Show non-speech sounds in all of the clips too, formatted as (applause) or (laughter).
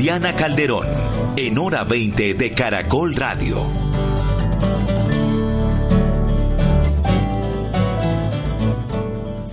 Diana Calderón, en hora 20 de Caracol Radio.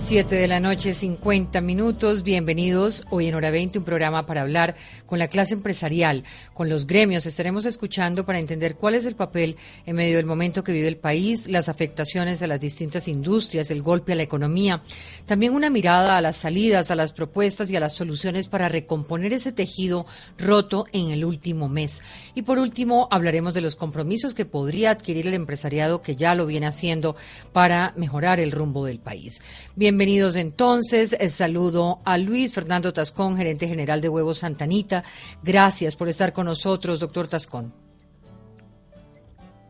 7 de la noche, 50 minutos. Bienvenidos hoy en Hora 20, un programa para hablar con la clase empresarial, con los gremios. Estaremos escuchando para entender cuál es el papel en medio del momento que vive el país, las afectaciones a las distintas industrias, el golpe a la economía. También una mirada a las salidas, a las propuestas y a las soluciones para recomponer ese tejido roto en el último mes. Y por último, hablaremos de los compromisos que podría adquirir el empresariado que ya lo viene haciendo para mejorar el rumbo del país. Bienvenidos entonces. El saludo a Luis Fernando Tascón, gerente general de Huevos Santanita. Gracias por estar con nosotros, doctor Tascón.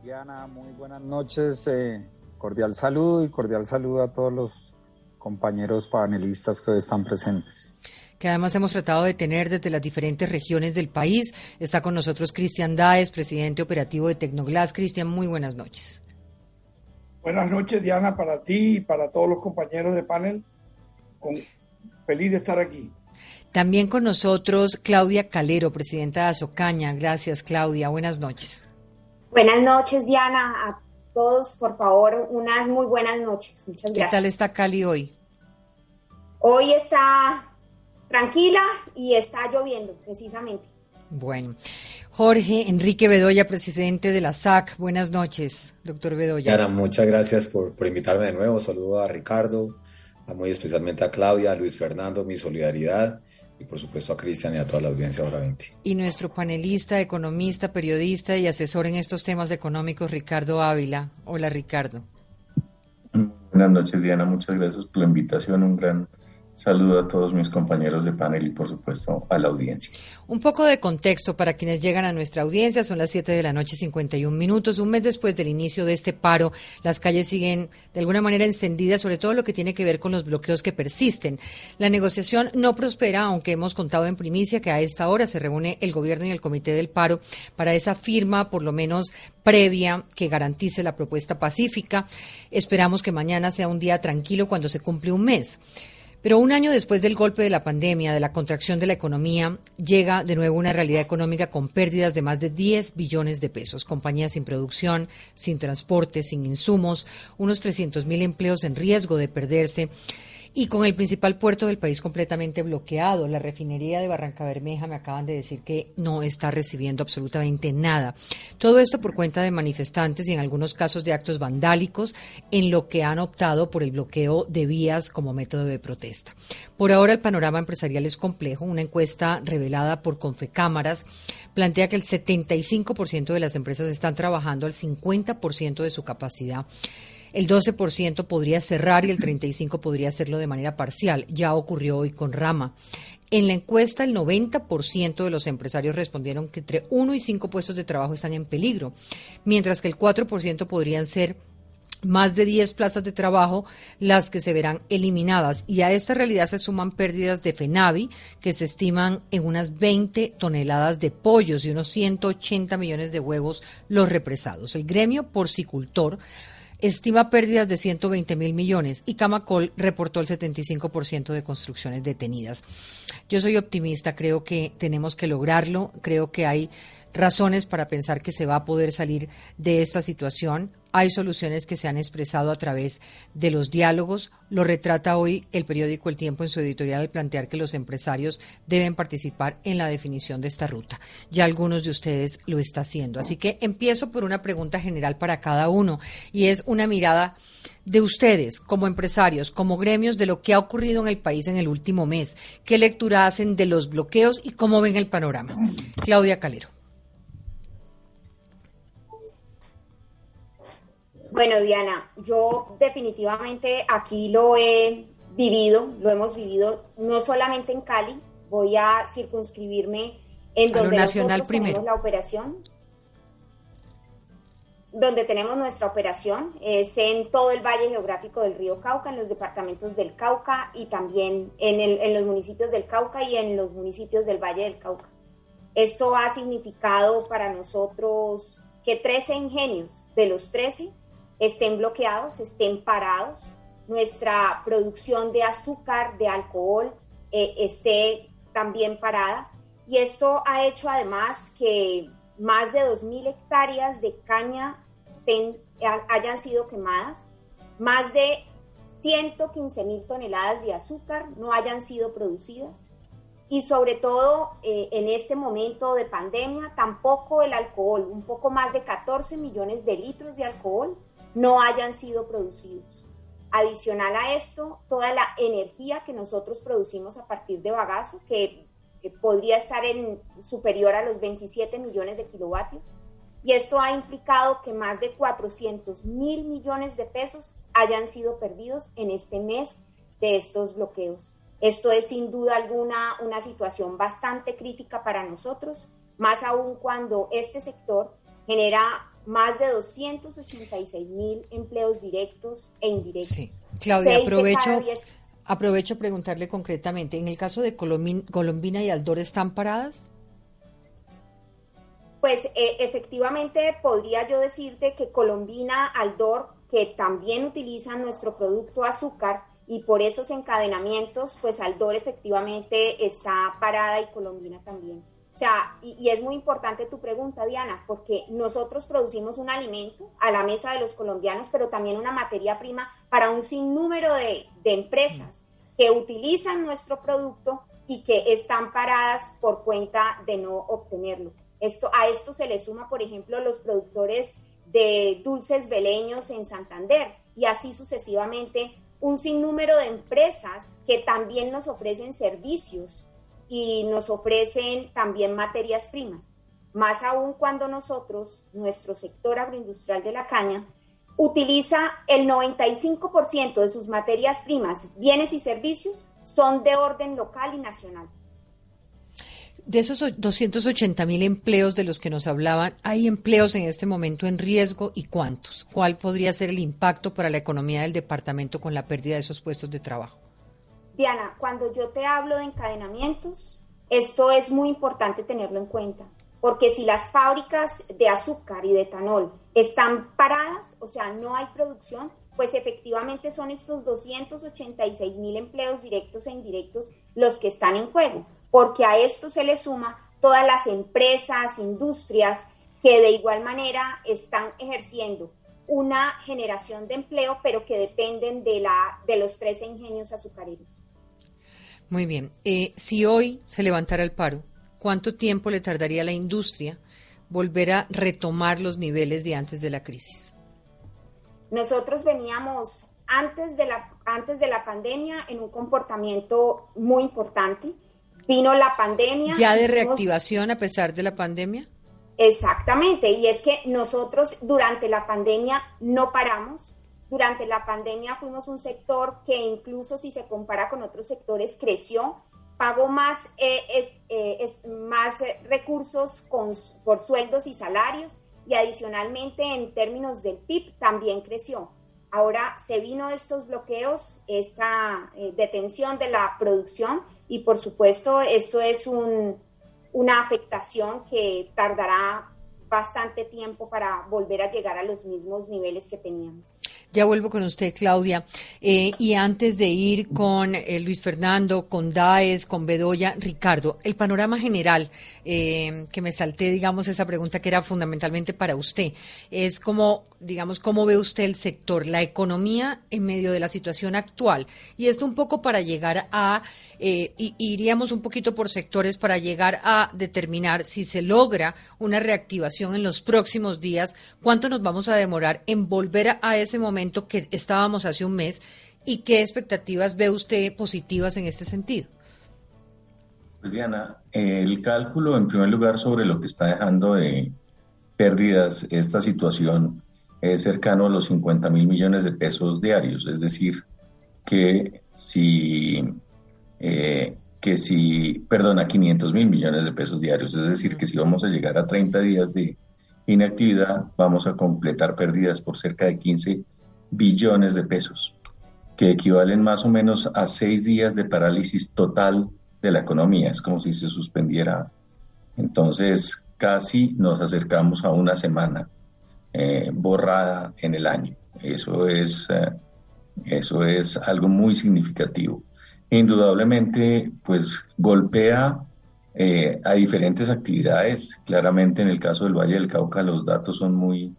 Diana, muy buenas noches. Eh, cordial saludo y cordial saludo a todos los compañeros panelistas que hoy están presentes que además hemos tratado de tener desde las diferentes regiones del país. Está con nosotros Cristian Daes, presidente operativo de Tecnoglass. Cristian, muy buenas noches. Buenas noches, Diana, para ti y para todos los compañeros de panel. feliz de estar aquí. También con nosotros Claudia Calero, presidenta de Azocaña. Gracias, Claudia. Buenas noches. Buenas noches, Diana. A todos, por favor, unas muy buenas noches. Muchas gracias. ¿Qué tal está Cali hoy? Hoy está tranquila y está lloviendo, precisamente. Bueno, Jorge Enrique Bedoya, presidente de la SAC. Buenas noches, doctor Bedoya. Yara, muchas gracias por, por, invitarme de nuevo. Saludo a Ricardo, a muy especialmente a Claudia, a Luis Fernando, mi solidaridad y por supuesto a Cristian y a toda la audiencia ahora 20. Y nuestro panelista, economista, periodista y asesor en estos temas económicos, Ricardo Ávila. Hola, Ricardo. Buenas noches, Diana. Muchas gracias por la invitación. Un gran Saludo a todos mis compañeros de panel y, por supuesto, a la audiencia. Un poco de contexto para quienes llegan a nuestra audiencia. Son las 7 de la noche, 51 minutos. Un mes después del inicio de este paro, las calles siguen de alguna manera encendidas, sobre todo lo que tiene que ver con los bloqueos que persisten. La negociación no prospera, aunque hemos contado en primicia que a esta hora se reúne el gobierno y el comité del paro para esa firma, por lo menos previa, que garantice la propuesta pacífica. Esperamos que mañana sea un día tranquilo cuando se cumple un mes. Pero un año después del golpe de la pandemia, de la contracción de la economía, llega de nuevo una realidad económica con pérdidas de más de 10 billones de pesos, compañías sin producción, sin transporte, sin insumos, unos 300 mil empleos en riesgo de perderse y con el principal puerto del país completamente bloqueado. La refinería de Barranca Bermeja me acaban de decir que no está recibiendo absolutamente nada. Todo esto por cuenta de manifestantes y en algunos casos de actos vandálicos en lo que han optado por el bloqueo de vías como método de protesta. Por ahora el panorama empresarial es complejo. Una encuesta revelada por Confecámaras plantea que el 75% de las empresas están trabajando al 50% de su capacidad el 12% podría cerrar y el 35% podría hacerlo de manera parcial. Ya ocurrió hoy con Rama. En la encuesta, el 90% de los empresarios respondieron que entre uno y cinco puestos de trabajo están en peligro, mientras que el 4% podrían ser más de 10 plazas de trabajo las que se verán eliminadas. Y a esta realidad se suman pérdidas de FENAVI, que se estiman en unas 20 toneladas de pollos y unos 180 millones de huevos los represados. El gremio porcicultor estima pérdidas de 120 mil millones y Camacol reportó el 75% de construcciones detenidas. Yo soy optimista, creo que tenemos que lograrlo, creo que hay razones para pensar que se va a poder salir de esta situación. Hay soluciones que se han expresado a través de los diálogos. Lo retrata hoy el periódico El Tiempo en su editorial al plantear que los empresarios deben participar en la definición de esta ruta. Ya algunos de ustedes lo están haciendo. Así que empiezo por una pregunta general para cada uno y es una mirada de ustedes como empresarios, como gremios, de lo que ha ocurrido en el país en el último mes. ¿Qué lectura hacen de los bloqueos y cómo ven el panorama? Claudia Calero. Bueno, Diana, yo definitivamente aquí lo he vivido, lo hemos vivido no solamente en Cali, Voy a circunscribirme en donde nacional nosotros primero. tenemos la operación. Donde tenemos nuestra operación es en todo el valle geográfico del río Cauca, en los departamentos del Cauca y también en, el- en los municipios del Cauca y en los municipios del valle del Cauca. Esto ha significado para nosotros que 13 ingenios de los 13 estén bloqueados, estén parados, nuestra producción de azúcar, de alcohol, eh, esté también parada. Y esto ha hecho además que más de 2.000 hectáreas de caña estén- ha- hayan sido quemadas, más de 115.000 toneladas de azúcar no hayan sido producidas y sobre todo eh, en este momento de pandemia, tampoco el alcohol, un poco más de 14 millones de litros de alcohol no hayan sido producidos. Adicional a esto, toda la energía que nosotros producimos a partir de bagazo, que, podría estar en superior a los 27 millones de kilovatios, y esto ha implicado que más de 400 mil millones de pesos hayan sido perdidos en este mes de estos bloqueos. Esto es sin duda alguna una situación bastante crítica para nosotros, más aún cuando este sector genera más de 286 mil empleos directos e indirectos. Sí. Claudia, Seis aprovecho, aprovecho preguntarle concretamente, ¿en el caso de Colombi- Colombina y Aldor están paradas? Pues eh, efectivamente podría yo decirte que Colombina, Aldor, que también utilizan nuestro producto azúcar y por esos encadenamientos, pues Aldor efectivamente está parada y Colombina también. O sea, y, es muy importante tu pregunta, Diana, porque nosotros producimos un alimento a la mesa de los colombianos, pero también una materia prima para un sinnúmero de, de empresas que utilizan nuestro producto y que están paradas por cuenta de no obtenerlo. Esto, a esto se le suma, por ejemplo, los productores de dulces beleños en Santander y así sucesivamente un sinnúmero de empresas que también nos ofrecen servicios y nos ofrecen también materias primas. Más aún cuando nosotros, nuestro sector agroindustrial de la caña, utiliza el 95% de sus materias primas, bienes y servicios, son de orden local y nacional. De esos o- 280 mil empleos de los que nos hablaban, ¿hay empleos en este momento en riesgo y cuántos? ¿Cuál podría ser el impacto para la economía del departamento con la pérdida de esos puestos de trabajo? Diana, cuando yo te hablo de encadenamientos, esto es muy importante tenerlo en cuenta, porque si las fábricas de azúcar y de etanol están paradas, o sea, no hay producción, pues efectivamente son estos 286 mil empleos directos e indirectos los que están en juego, porque a esto se le suma todas las empresas, industrias que de igual manera están ejerciendo una generación de empleo, pero que dependen de, la, de los 13 ingenios azucareros. Muy bien. Eh, si hoy se levantara el paro, ¿cuánto tiempo le tardaría a la industria volver a retomar los niveles de antes de la crisis? Nosotros veníamos antes de la, antes de la pandemia en un comportamiento muy importante. Vino la pandemia. ¿Ya de reactivación a pesar de la pandemia? Exactamente, y es que nosotros durante la pandemia no paramos. Durante la pandemia fuimos un sector que incluso si se compara con otros sectores creció, pagó más, eh, es- eh, más eh, recursos con, por sueldos y salarios y adicionalmente en términos del PIB también creció. Ahora se vino estos bloqueos, esta eh, detención de la producción y por supuesto esto es un, una afectación que tardará bastante tiempo para volver a llegar a los mismos niveles que teníamos. Ya vuelvo con usted, Claudia. Eh, y antes de ir con eh, Luis Fernando, con Daes, con Bedoya, Ricardo, el panorama general, eh, que me salté, digamos, esa pregunta que era fundamentalmente para usted, es como, digamos, cómo ve usted el sector, la economía en medio de la situación actual. Y esto un poco para llegar a, eh, y- iríamos un poquito por sectores para llegar a determinar si se logra una reactivación en los próximos días, cuánto nos vamos a demorar en volver a, a ese momento que estábamos hace un mes y qué expectativas ve usted positivas en este sentido. Pues Diana, el cálculo en primer lugar sobre lo que está dejando de pérdidas esta situación es cercano a los 50 mil millones de pesos diarios, es decir, que si eh, que si, perdón, a 500 mil millones de pesos diarios. Es decir, que si vamos a llegar a 30 días de inactividad, vamos a completar pérdidas por cerca de 15 billones de pesos, que equivalen más o menos a seis días de parálisis total de la economía. Es como si se suspendiera. Entonces, casi nos acercamos a una semana eh, borrada en el año. Eso es, eh, eso es algo muy significativo. Indudablemente, pues golpea eh, a diferentes actividades. Claramente en el caso del Valle del Cauca los datos son muy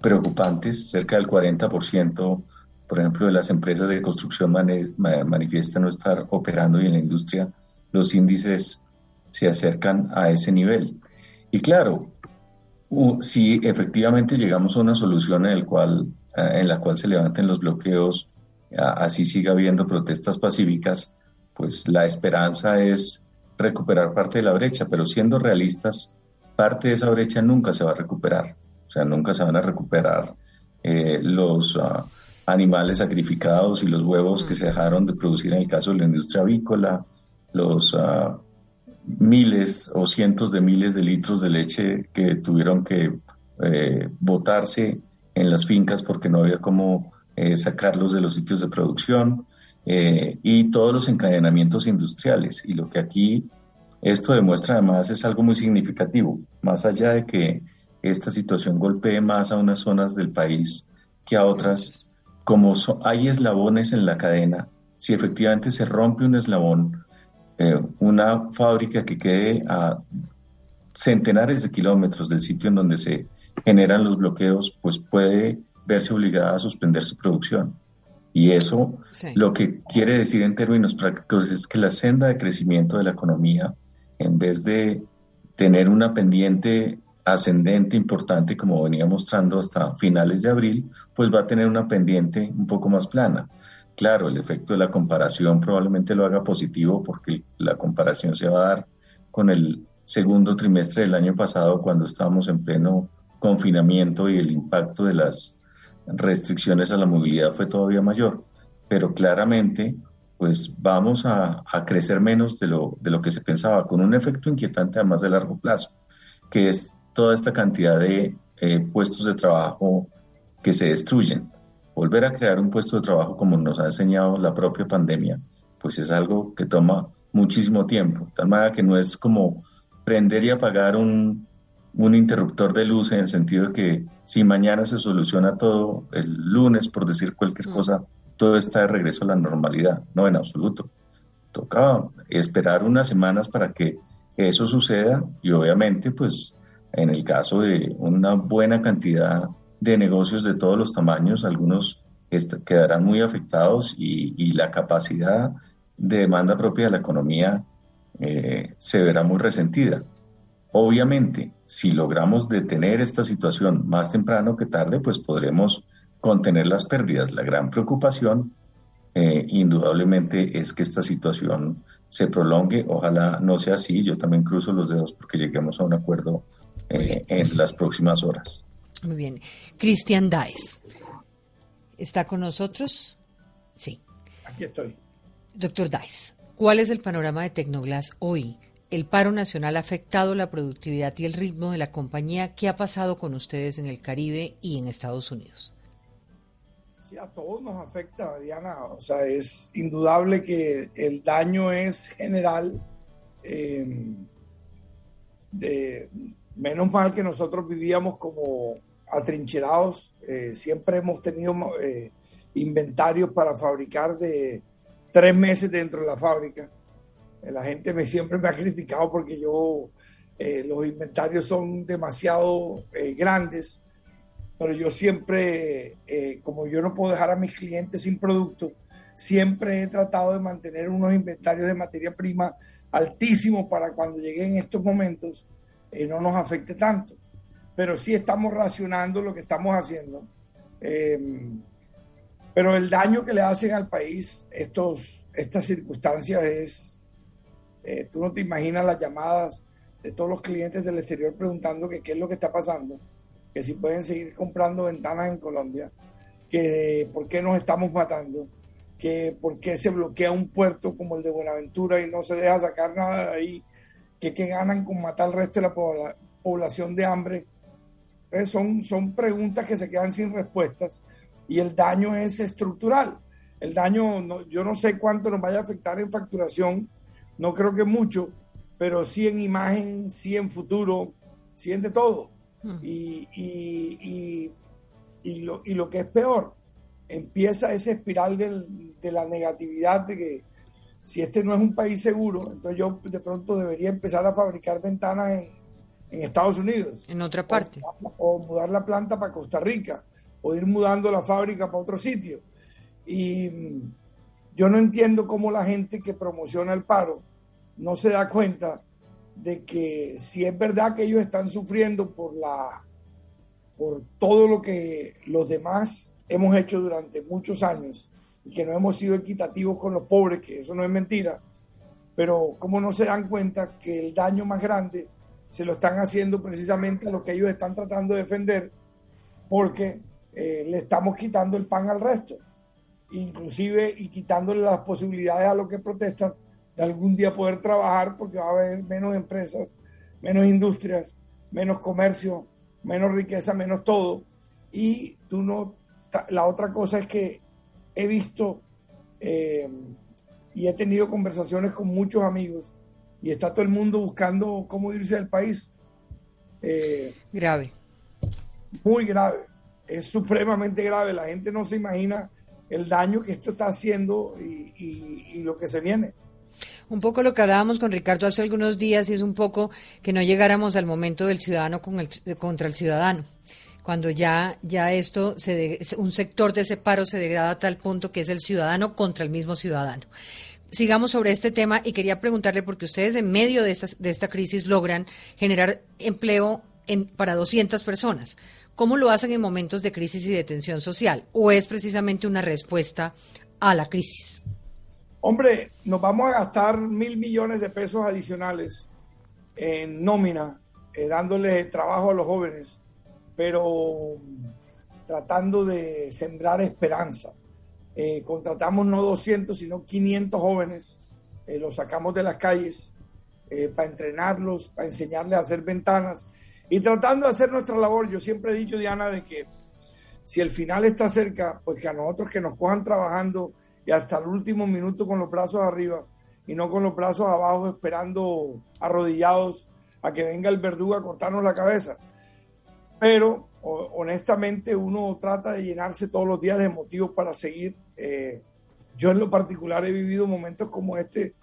preocupantes. Cerca del 40%, por ejemplo, de las empresas de construcción manifiestan no estar operando y en la industria los índices se acercan a ese nivel. Y claro, si efectivamente llegamos a una solución en, el cual, eh, en la cual se levanten los bloqueos, así siga habiendo protestas pacíficas, pues la esperanza es recuperar parte de la brecha, pero siendo realistas, parte de esa brecha nunca se va a recuperar. O sea, nunca se van a recuperar eh, los ah, animales sacrificados y los huevos que se dejaron de producir en el caso de la industria avícola, los uh, miles o cientos de miles de litros de leche que tuvieron que eh, botarse en las fincas porque no había cómo eh, sacarlos de los sitios de producción eh, y todos los encadenamientos industriales. Y lo que aquí esto demuestra además es algo muy significativo, más allá de que esta situación golpee más a unas zonas del país que a otras, como hay eslabones en la cadena, si efectivamente se rompe un eslabón, eh, una fábrica que quede a centenares de kilómetros del sitio en donde se generan los bloqueos, pues puede verse obligada a suspender su producción. Y eso lo que quiere decir en términos prácticos es que la senda de crecimiento de la economía, en vez de tener una pendiente ascendente importante como venía mostrando hasta finales de abril, pues va a tener una pendiente un poco más plana. Claro, el efecto de la comparación probablemente lo haga positivo porque la comparación se va a dar con el segundo trimestre del año pasado cuando estábamos en pleno confinamiento y el impacto de las restricciones a la movilidad fue todavía mayor. Pero claramente, pues vamos a, crecer menos de lo, de lo que se pensaba, con un efecto inquietante además de largo plazo, que es toda esta cantidad de eh, puestos de trabajo que se destruyen volver a crear un puesto de trabajo como nos ha enseñado la propia pandemia, pues es algo que toma muchísimo tiempo. Tal manera que no es como prender y apagar un, un interruptor de luz en el sentido de que si mañana se soluciona todo, el lunes, por decir cualquier mm. cosa, todo está de regreso a la normalidad. No, en absoluto. Toca esperar unas semanas para que eso suceda y obviamente, pues, en el caso de una buena cantidad de negocios de todos los tamaños, algunos quedarán muy afectados y, la capacidad de demanda propia de la economía eh, se verá muy resentida. Obviamente, si logramos detener esta situación más temprano que tarde, pues podremos contener las pérdidas. La gran preocupación, eh, indudablemente, es que esta situación se prolongue. Ojalá no sea así. Yo también cruzo los dedos porque lleguemos a un acuerdo eh, en las próximas horas. Muy bien. Cristian Daes. ¿Está con nosotros? Sí. Aquí estoy. Doctor Daes, ¿cuál es el panorama de Tecnoglass hoy? ¿El paro nacional ha afectado la productividad y el ritmo de la compañía? ¿Qué ha pasado con ustedes en el Caribe y en Estados Unidos? Sí, a todos nos afecta, Diana. O sea, es indudable que el daño es general. Eh, menos mal que nosotros vivíamos como atrincherados. Eh, siempre hemos tenido eh, inventarios para fabricar de tres meses dentro de la fábrica. Eh, la gente me, siempre me ha criticado porque yo los inventarios son demasiado grandes, pero yo siempre, como yo no puedo dejar a mis clientes sin producto, siempre he tratado de mantener unos inventarios de materia prima altísimos para cuando lleguen estos momentos no nos afecte tanto pero sí estamos racionando lo que estamos haciendo. Em, pero el daño que le hacen al país estos, estas circunstancias es, eh, tú no te imaginas las llamadas de todos los clientes del exterior preguntando qué es lo que está pasando, que si pueden seguir comprando ventanas en Colombia, que por qué nos estamos matando, que por qué se bloquea un puerto como el de Buenaventura y no se deja sacar nada de ahí, que qué ganan con matar al resto de la población de hambre. son, son preguntas que se quedan sin respuestas y el daño es estructural. El daño, yo no sé cuánto nos vaya a afectar en facturación, no creo que mucho, pero sí en imagen, sí en futuro, sí en de todo. Hmm. Y, y, y, lo, y lo que es peor, empieza esa espiral de la negatividad de que si este no es un país seguro, entonces yo de pronto debería empezar a fabricar ventanas en, en Estados Unidos. En otra parte. O, mudar la planta para Costa Rica, o ir mudando la fábrica para otro sitio. Y mm, yo no entiendo cómo la gente que promociona el paro no se da cuenta de que si es verdad que ellos están sufriendo por la por todo lo que los demás hemos hecho durante muchos años y que no hemos sido equitativos con los pobres, que eso no es mentira, pero cómo no se dan cuenta que el daño más grande se lo están haciendo precisamente a lo que ellos están tratando de defender, porque eh, le estamos quitando el pan al resto, inclusive y quitándole las posibilidades a los que protestan de algún día poder trabajar, porque va a haber menos empresas, menos industrias, menos comercio, menos riqueza, menos todo. Y tú no, la otra cosa es que he visto eh, y he tenido conversaciones con muchos amigos y está todo el mundo buscando cómo irse del país. Eh, grave. Muy grave. Es supremamente grave. La gente no se imagina el daño que esto está haciendo y lo que se viene. Un poco lo que hablábamos con Ricardo hace algunos días y es un poco que no llegáramos al momento del ciudadano con el, contra el ciudadano. Cuando ya, ya esto, se un sector de ese paro se degrada a tal punto que es el ciudadano contra el mismo ciudadano. Sigamos sobre este tema y quería preguntarle, porque ustedes en medio de, de esta crisis logran generar empleo en, para 200 personas. ¿Cómo lo hacen en momentos de crisis y de tensión social? ¿O es precisamente una respuesta a la crisis? Hombre, nos vamos a gastar mil millones de pesos adicionales en nómina, eh, dándole trabajo a los jóvenes, pero tratando de sembrar esperanza. Eh, contratamos no 200, sino 500 jóvenes, eh, los sacamos de las calles para entrenarlos, para enseñarles a hacer ventanas y tratando de hacer nuestra labor. Yo siempre he dicho, Diana, de que si el final está cerca, pues que a nosotros que nos cojan trabajando y hasta el último minuto con los brazos arriba y no con los brazos abajo esperando arrodillados a que venga el verdugo a cortarnos la cabeza. Pero honestamente uno trata de llenarse todos los días de motivos para seguir. Eh, yo en lo particular he vivido momentos como este,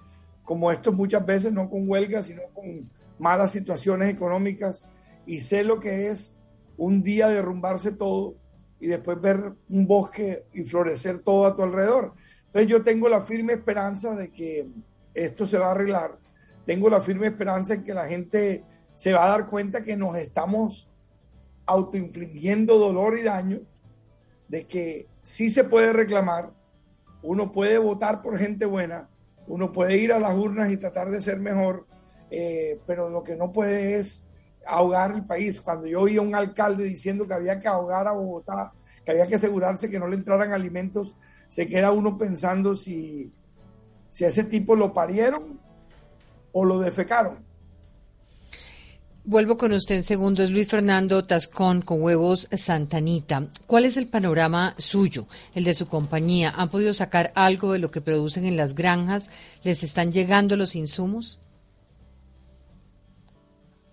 como estos muchas veces, no con huelgas, sino con malas situaciones económicas y sé lo que es un día derrumbarse todo y después ver un bosque y florecer todo a tu alrededor. Entonces yo tengo la firme esperanza de que esto se va a arreglar. Tengo la firme esperanza en que la gente se va a dar cuenta que nos estamos autoinfligiendo dolor y daño, de que sí se puede reclamar, uno puede votar por gente buena, uno puede ir a las urnas y tratar de ser mejor, eh, pero lo que no puede es ahogar el país. Cuando yo oí a un alcalde diciendo que había que ahogar a Bogotá, que había que asegurarse que no le entraran alimentos se queda uno pensando si, si a ese tipo lo parieron o lo defecaron. Vuelvo con usted en segundos, Luis Fernando Tascón con Huevos Santanita. ¿Cuál es el panorama suyo, el de su compañía? ¿Han podido sacar algo de lo que producen en las granjas? ¿Les están llegando los insumos?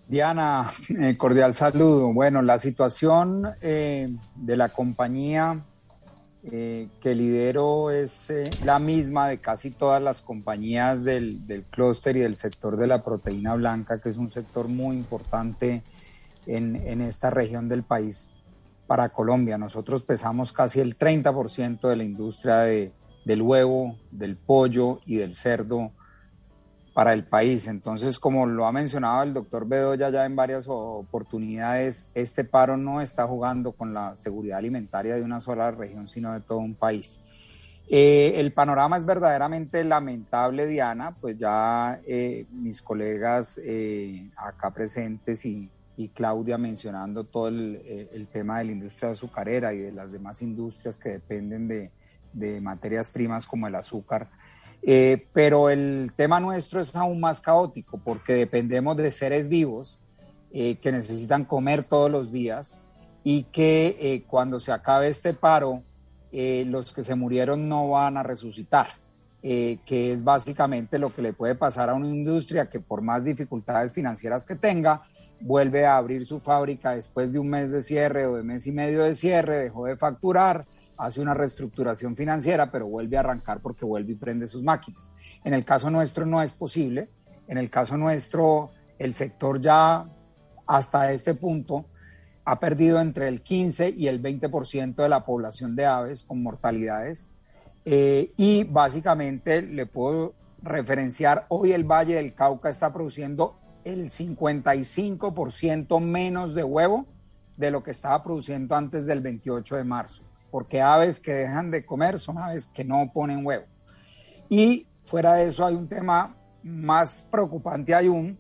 Diana, eh, cordial saludo. Bueno, la situación eh, de la compañía eh, que lidero es eh, la misma de casi todas las compañías del, del clúster y del sector de la proteína blanca, que es un sector muy importante en, en esta región del país para Colombia. Nosotros pesamos casi el 30% de la industria de, del huevo, del pollo y del cerdo para el país. Entonces, como lo ha mencionado el doctor Bedoya ya en varias oportunidades, este paro no está jugando con la seguridad alimentaria de una sola región, sino de todo un país. Eh, el panorama es verdaderamente lamentable, Diana, pues ya eh, mis colegas eh, acá presentes y, Claudia mencionando todo el, tema de la industria azucarera y de las demás industrias que dependen de, de materias primas como el azúcar. Eh, pero el tema nuestro es aún más caótico porque dependemos de seres vivos eh, que necesitan comer todos los días y que eh, cuando se acabe este paro, los que se murieron no van a resucitar, que es básicamente lo que le puede pasar a una industria que por más dificultades financieras que tenga, vuelve a abrir su fábrica después de un mes de cierre o de mes y medio de cierre, dejó de facturar, hace una reestructuración financiera, pero vuelve a arrancar porque vuelve y prende sus máquinas. En el caso nuestro no es posible. En el caso nuestro, el sector ya hasta este punto ha perdido entre el 15 y el 20% de la población de aves con mortalidades. Eh, y básicamente le puedo referenciar, hoy el Valle del Cauca está produciendo el 55% menos de huevo de lo que estaba produciendo antes del 28 de marzo porque aves que dejan de comer son aves que no ponen huevo. Y fuera de eso hay un tema más preocupante aún,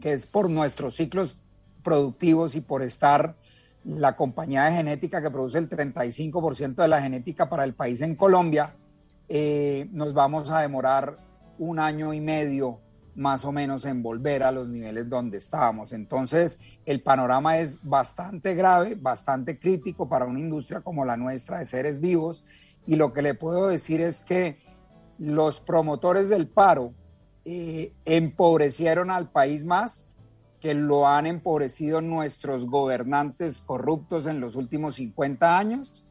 que es por nuestros ciclos productivos y por estar la compañía de genética que produce el 35% de la genética para el país en Colombia, eh, nos vamos a demorar un año y medio más o menos en volver a los niveles donde estábamos. Entonces, el panorama es bastante grave, bastante crítico para una industria como la nuestra de seres vivos. Y lo que le puedo decir es que los promotores del paro eh, empobrecieron al país más que lo han empobrecido nuestros gobernantes corruptos en los últimos 50 años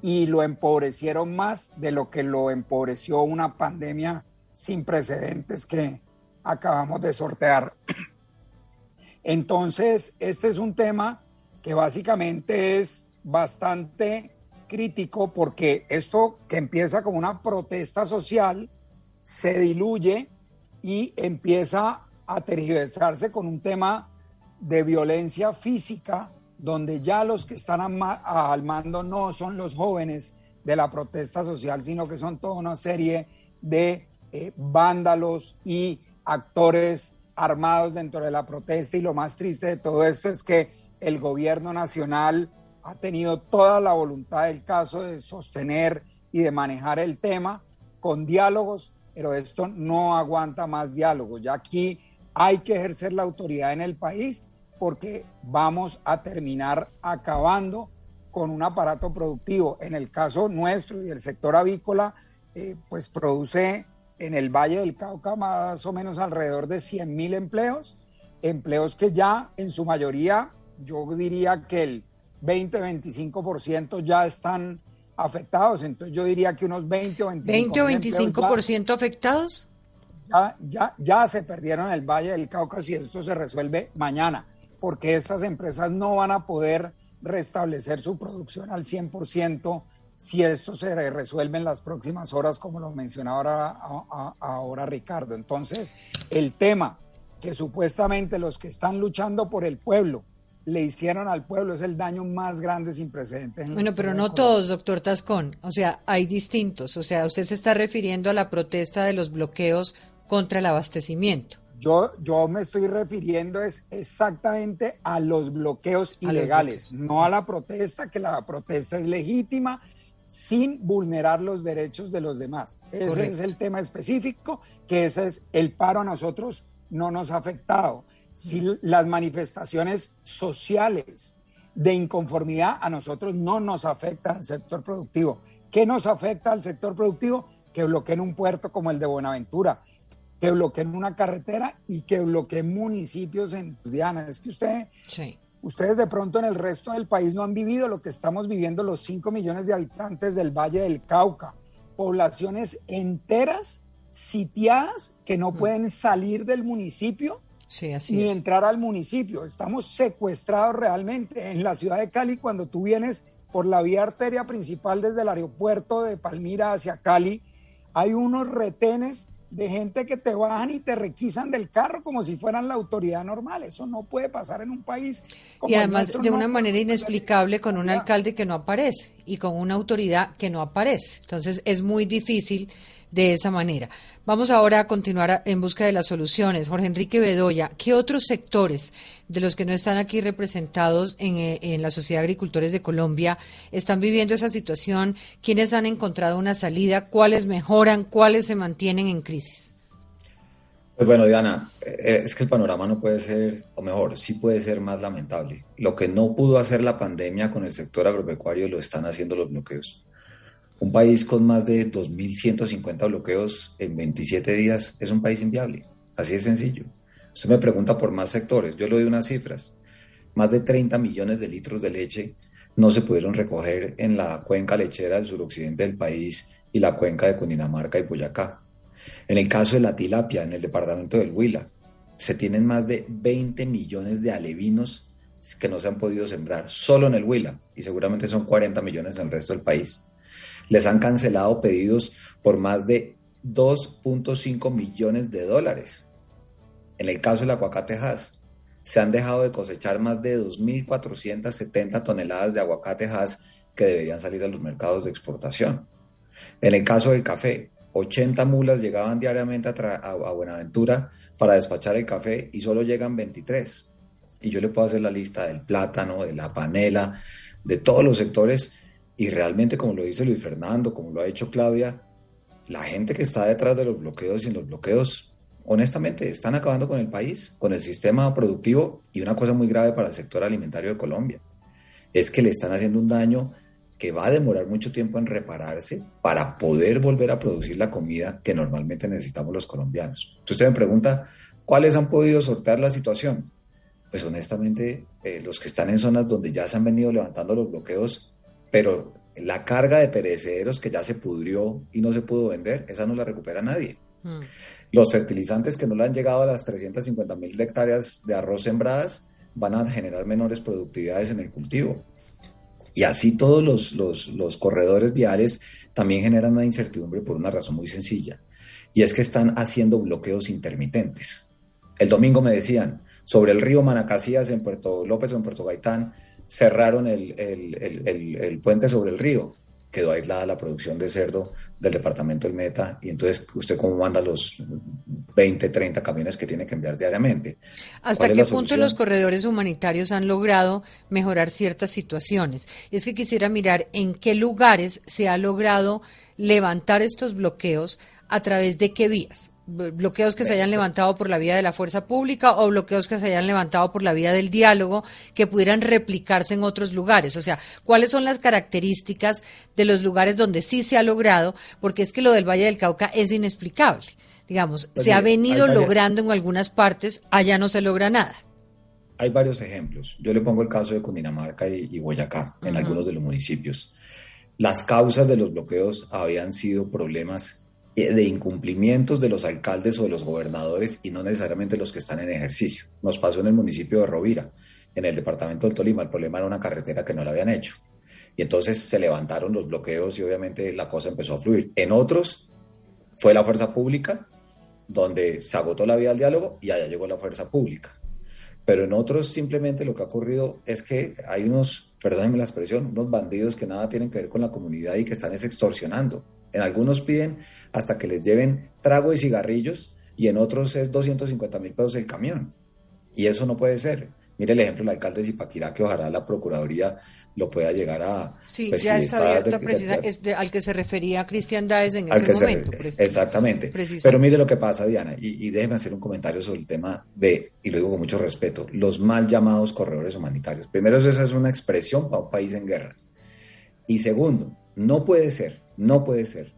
y lo empobrecieron más de lo que lo empobreció una pandemia sin precedentes que, acabamos de sortear. Entonces, este es un tema que básicamente es bastante crítico porque esto que empieza como una protesta social se diluye y empieza a tergiversarse con un tema de violencia física donde ya los que están al mando no son los jóvenes de la protesta social, sino que son toda una serie de eh, vándalos y actores armados dentro de la protesta y lo más triste de todo esto es que el gobierno nacional ha tenido toda la voluntad del caso de sostener y de manejar el tema con diálogos, pero esto no aguanta más diálogos. Ya aquí hay que ejercer la autoridad en el país porque vamos a terminar acabando con un aparato productivo. En el caso nuestro y el sector avícola, eh, pues produce en el Valle del Cauca más o menos alrededor de 100 mil empleos, empleos que ya en su mayoría, yo diría que el 20-25% ya están afectados, entonces yo diría que unos 20 o 25%. ¿20 o 25% afectados? Ya, ya, ya se perdieron el Valle del Cauca si esto se resuelve mañana, porque estas empresas no van a poder restablecer su producción al 100% si esto se resuelve en las próximas horas, como lo mencionaba ahora, ahora Ricardo. Entonces, el tema que supuestamente los que están luchando por el pueblo le hicieron al pueblo es el daño más grande sin precedentes. bueno, pero no todos, doctor Tascón. O sea, hay distintos. O sea, usted se está refiriendo a la protesta de los bloqueos contra el abastecimiento. Yo, yo me estoy refiriendo es exactamente a los bloqueos ilegales, no a la protesta, que la protesta es legítima sin vulnerar los derechos de los demás. Ese es el tema específico, que ese es el paro a nosotros no nos ha afectado. Si las manifestaciones sociales de inconformidad a nosotros no nos afectan al sector productivo. ¿Qué nos afecta al sector productivo? Que bloqueen un puerto como el de Buenaventura, que bloqueen una carretera y que bloqueen municipios en Diana. Es que usted sí. Ustedes de pronto en el resto del país no han vivido lo que estamos viviendo los 5 millones de habitantes del Valle del Cauca. Poblaciones enteras sitiadas que no mm. pueden salir del municipio ni entrar al municipio. Estamos secuestrados realmente. En la ciudad de Cali, cuando tú vienes por la vía arteria principal desde el aeropuerto de Palmira hacia Cali, hay unos retenes de gente que te bajan y te requisan del carro como si fueran la autoridad normal. Eso no puede pasar en un país como Y además de una manera inexplicable con un alcalde que no aparece y con una autoridad que no aparece. Entonces es muy difícil de esa manera. Vamos ahora a continuar en busca de las soluciones. Jorge Enrique Bedoya, ¿qué otros sectores de los que no están aquí representados en, eh, en, la Sociedad de Agricultores de Colombia están viviendo esa situación? ¿Quiénes han encontrado una salida? ¿Cuáles mejoran? ¿Cuáles se mantienen en crisis? Pues bueno, Diana, eh, es que el panorama no puede ser, o mejor, sí puede ser más lamentable. Lo que no pudo hacer la pandemia con el sector agropecuario lo están haciendo los bloqueos. Un país con más de 2.150 bloqueos en 27 días es un país inviable. Así de sencillo. Usted me pregunta por más sectores. Yo le doy unas cifras. Más de 30 millones de litros de leche no se pudieron recoger en la cuenca lechera del suroccidente del país y la cuenca de Cundinamarca y Boyacá. En el caso de la tilapia, en el departamento del Huila, se tienen más de 20 millones de alevinos que no se han podido sembrar solo en el Huila y seguramente son 40 millones en el resto del país les han cancelado pedidos por más de 2.5 millones de dólares. En el caso del aguacate Hass, se han dejado de cosechar más de 2.470 toneladas de aguacate Hass que deberían salir a los mercados de exportación. En el caso del café, 80 mulas llegaban diariamente a, a, Buenaventura para despachar el café y solo llegan 23. Y yo le puedo hacer la lista del plátano, de la panela, de todos los sectores y realmente, como lo dice Luis Fernando, como lo ha hecho Claudia, la gente que está detrás de los bloqueos y en los bloqueos, honestamente, están acabando con el país, con el sistema productivo y una cosa muy grave para el sector alimentario de Colombia, es que le están haciendo un daño que va a demorar mucho tiempo en repararse para poder volver a producir la comida que normalmente necesitamos los colombianos. Entonces usted me pregunta, ¿cuáles han podido sortear la situación? Pues honestamente, eh, los que están en zonas donde ya se han venido levantando los bloqueos pero la carga de perecederos que ya se pudrió y no se pudo vender, esa no la recupera nadie. Mm. Los fertilizantes que no le han llegado a las 350 mil hectáreas de arroz sembradas van a generar menores productividades en el cultivo. Y así todos los, los, los corredores viales también generan una incertidumbre por una razón muy sencilla. Y es que están haciendo bloqueos intermitentes. El domingo me decían, sobre el río Manacasías en Puerto López o en Puerto Gaitán, cerraron el, el, puente sobre el río, quedó aislada la producción de cerdo del departamento del Meta y entonces usted cómo manda los 20, 30 camiones que tiene que enviar diariamente. ¿Hasta qué punto los corredores humanitarios han logrado mejorar ciertas situaciones? Es que quisiera mirar en qué lugares se ha logrado levantar estos bloqueos a través de qué vías bloqueos que se hayan levantado por la vía de la fuerza pública o bloqueos que se hayan levantado por la vía del diálogo que pudieran replicarse en otros lugares. O sea, ¿cuáles son las características de los lugares donde sí se ha logrado? Porque es que lo del Valle del Cauca es inexplicable. Digamos, pues se ha venido logrando en algunas partes, allá no se logra nada. Hay varios ejemplos. Yo le pongo el caso de Cundinamarca y, Boyacá, en algunos de los municipios. Las causas de los bloqueos habían sido problemas de incumplimientos de los alcaldes o de los gobernadores y no necesariamente los que están en ejercicio. Nos pasó en el municipio de Rovira, en el departamento del Tolima, el problema era una carretera que no la habían hecho. Y entonces se levantaron los bloqueos y obviamente la cosa empezó a fluir. En otros fue la fuerza pública, donde se agotó la vía del diálogo y allá llegó la fuerza pública. Pero en otros simplemente lo que ha ocurrido es que hay unos, perdónenme la expresión, unos bandidos que nada tienen que ver con la comunidad y que están extorsionando algunos piden hasta que les lleven trago y cigarrillos y en otros es 250 mil pesos el camión. Y eso no puede ser. Mire el ejemplo del alcalde de Zipaquirá, que ojalá la Procuraduría lo pueda llegar a... Sí, pues, ya está, abierto al que se refería Cristian Daes en ese momento. exactamente. Pero mire lo que pasa, Diana, y, y déjeme hacer un comentario sobre el tema de, y lo digo con mucho respeto, los mal llamados corredores humanitarios. Primero, esa es una expresión para un país en guerra. Y segundo, no puede ser no puede ser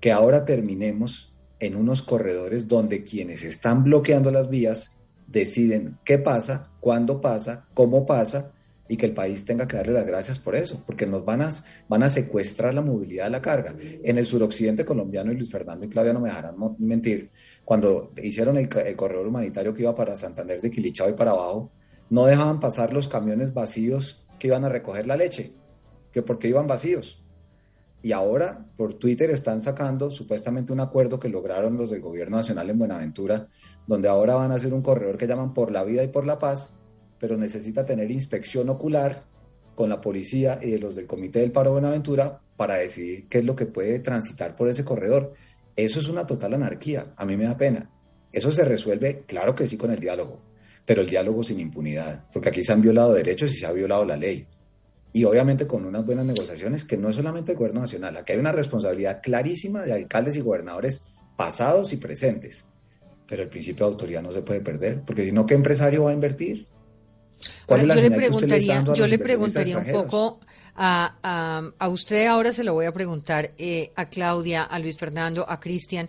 que ahora terminemos en unos corredores donde quienes están bloqueando las vías deciden qué pasa, cuándo pasa, cómo pasa y que el país tenga que darle las gracias por eso, porque nos van a, van a secuestrar la movilidad de la carga. En el suroccidente colombiano, y Luis Fernando y Claudia no me dejarán mentir, cuando hicieron el, corredor humanitario que iba para Santander de Quilichao y para abajo, no dejaban pasar los camiones vacíos que iban a recoger la leche, que porque iban vacíos. Y ahora por Twitter están sacando supuestamente un acuerdo que lograron los del gobierno nacional en Buenaventura, donde ahora van a hacer un corredor que llaman por la vida y por la paz, pero necesita tener inspección ocular con la policía y de los del Comité del Paro Buenaventura para decidir qué es lo que puede transitar por ese corredor. Eso es una total anarquía, a mí me da pena. Eso se resuelve, claro que sí, con el diálogo, pero el diálogo sin impunidad, porque aquí se han violado derechos y se ha violado la ley. Y obviamente con unas buenas negociaciones, que no es solamente el gobierno nacional, aquí hay una responsabilidad clarísima de alcaldes y gobernadores pasados y presentes. Pero el principio de autoridad no se puede perder, porque si no, ¿qué empresario va a invertir? ¿Cuál es la yo le preguntaría, yo le preguntaría un poco a, a, usted, ahora se lo voy a preguntar eh, a Claudia, a Luis Fernando, a Cristian,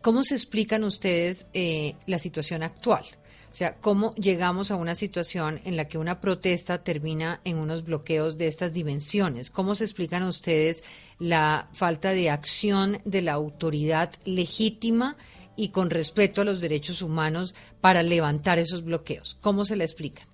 ¿cómo se explican ustedes eh, la situación actual? O sea, ¿cómo llegamos a una situación en la que una protesta termina en unos bloqueos de estas dimensiones? ¿Cómo se explican ustedes la falta de acción de la autoridad legítima y con respeto a los derechos humanos para levantar esos bloqueos? ¿Cómo se la explican?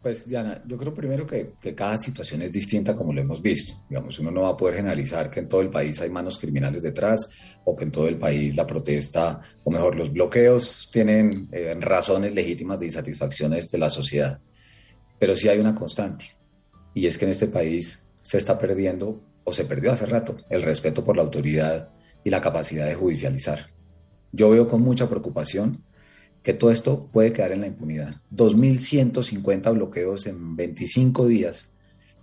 Pues Diana, yo creo primero que, que, cada situación es distinta como lo hemos visto. Digamos, uno no va a poder generalizar que en todo el país hay manos criminales detrás o que en todo el país la protesta, o mejor, los bloqueos tienen eh, razones legítimas de insatisfacciones de la sociedad. Pero sí hay una constante y es que en este país se está perdiendo o se perdió hace rato el respeto por la autoridad y la capacidad de judicializar. Yo veo con mucha preocupación que todo esto puede quedar en la impunidad. 2.150 bloqueos en 25 días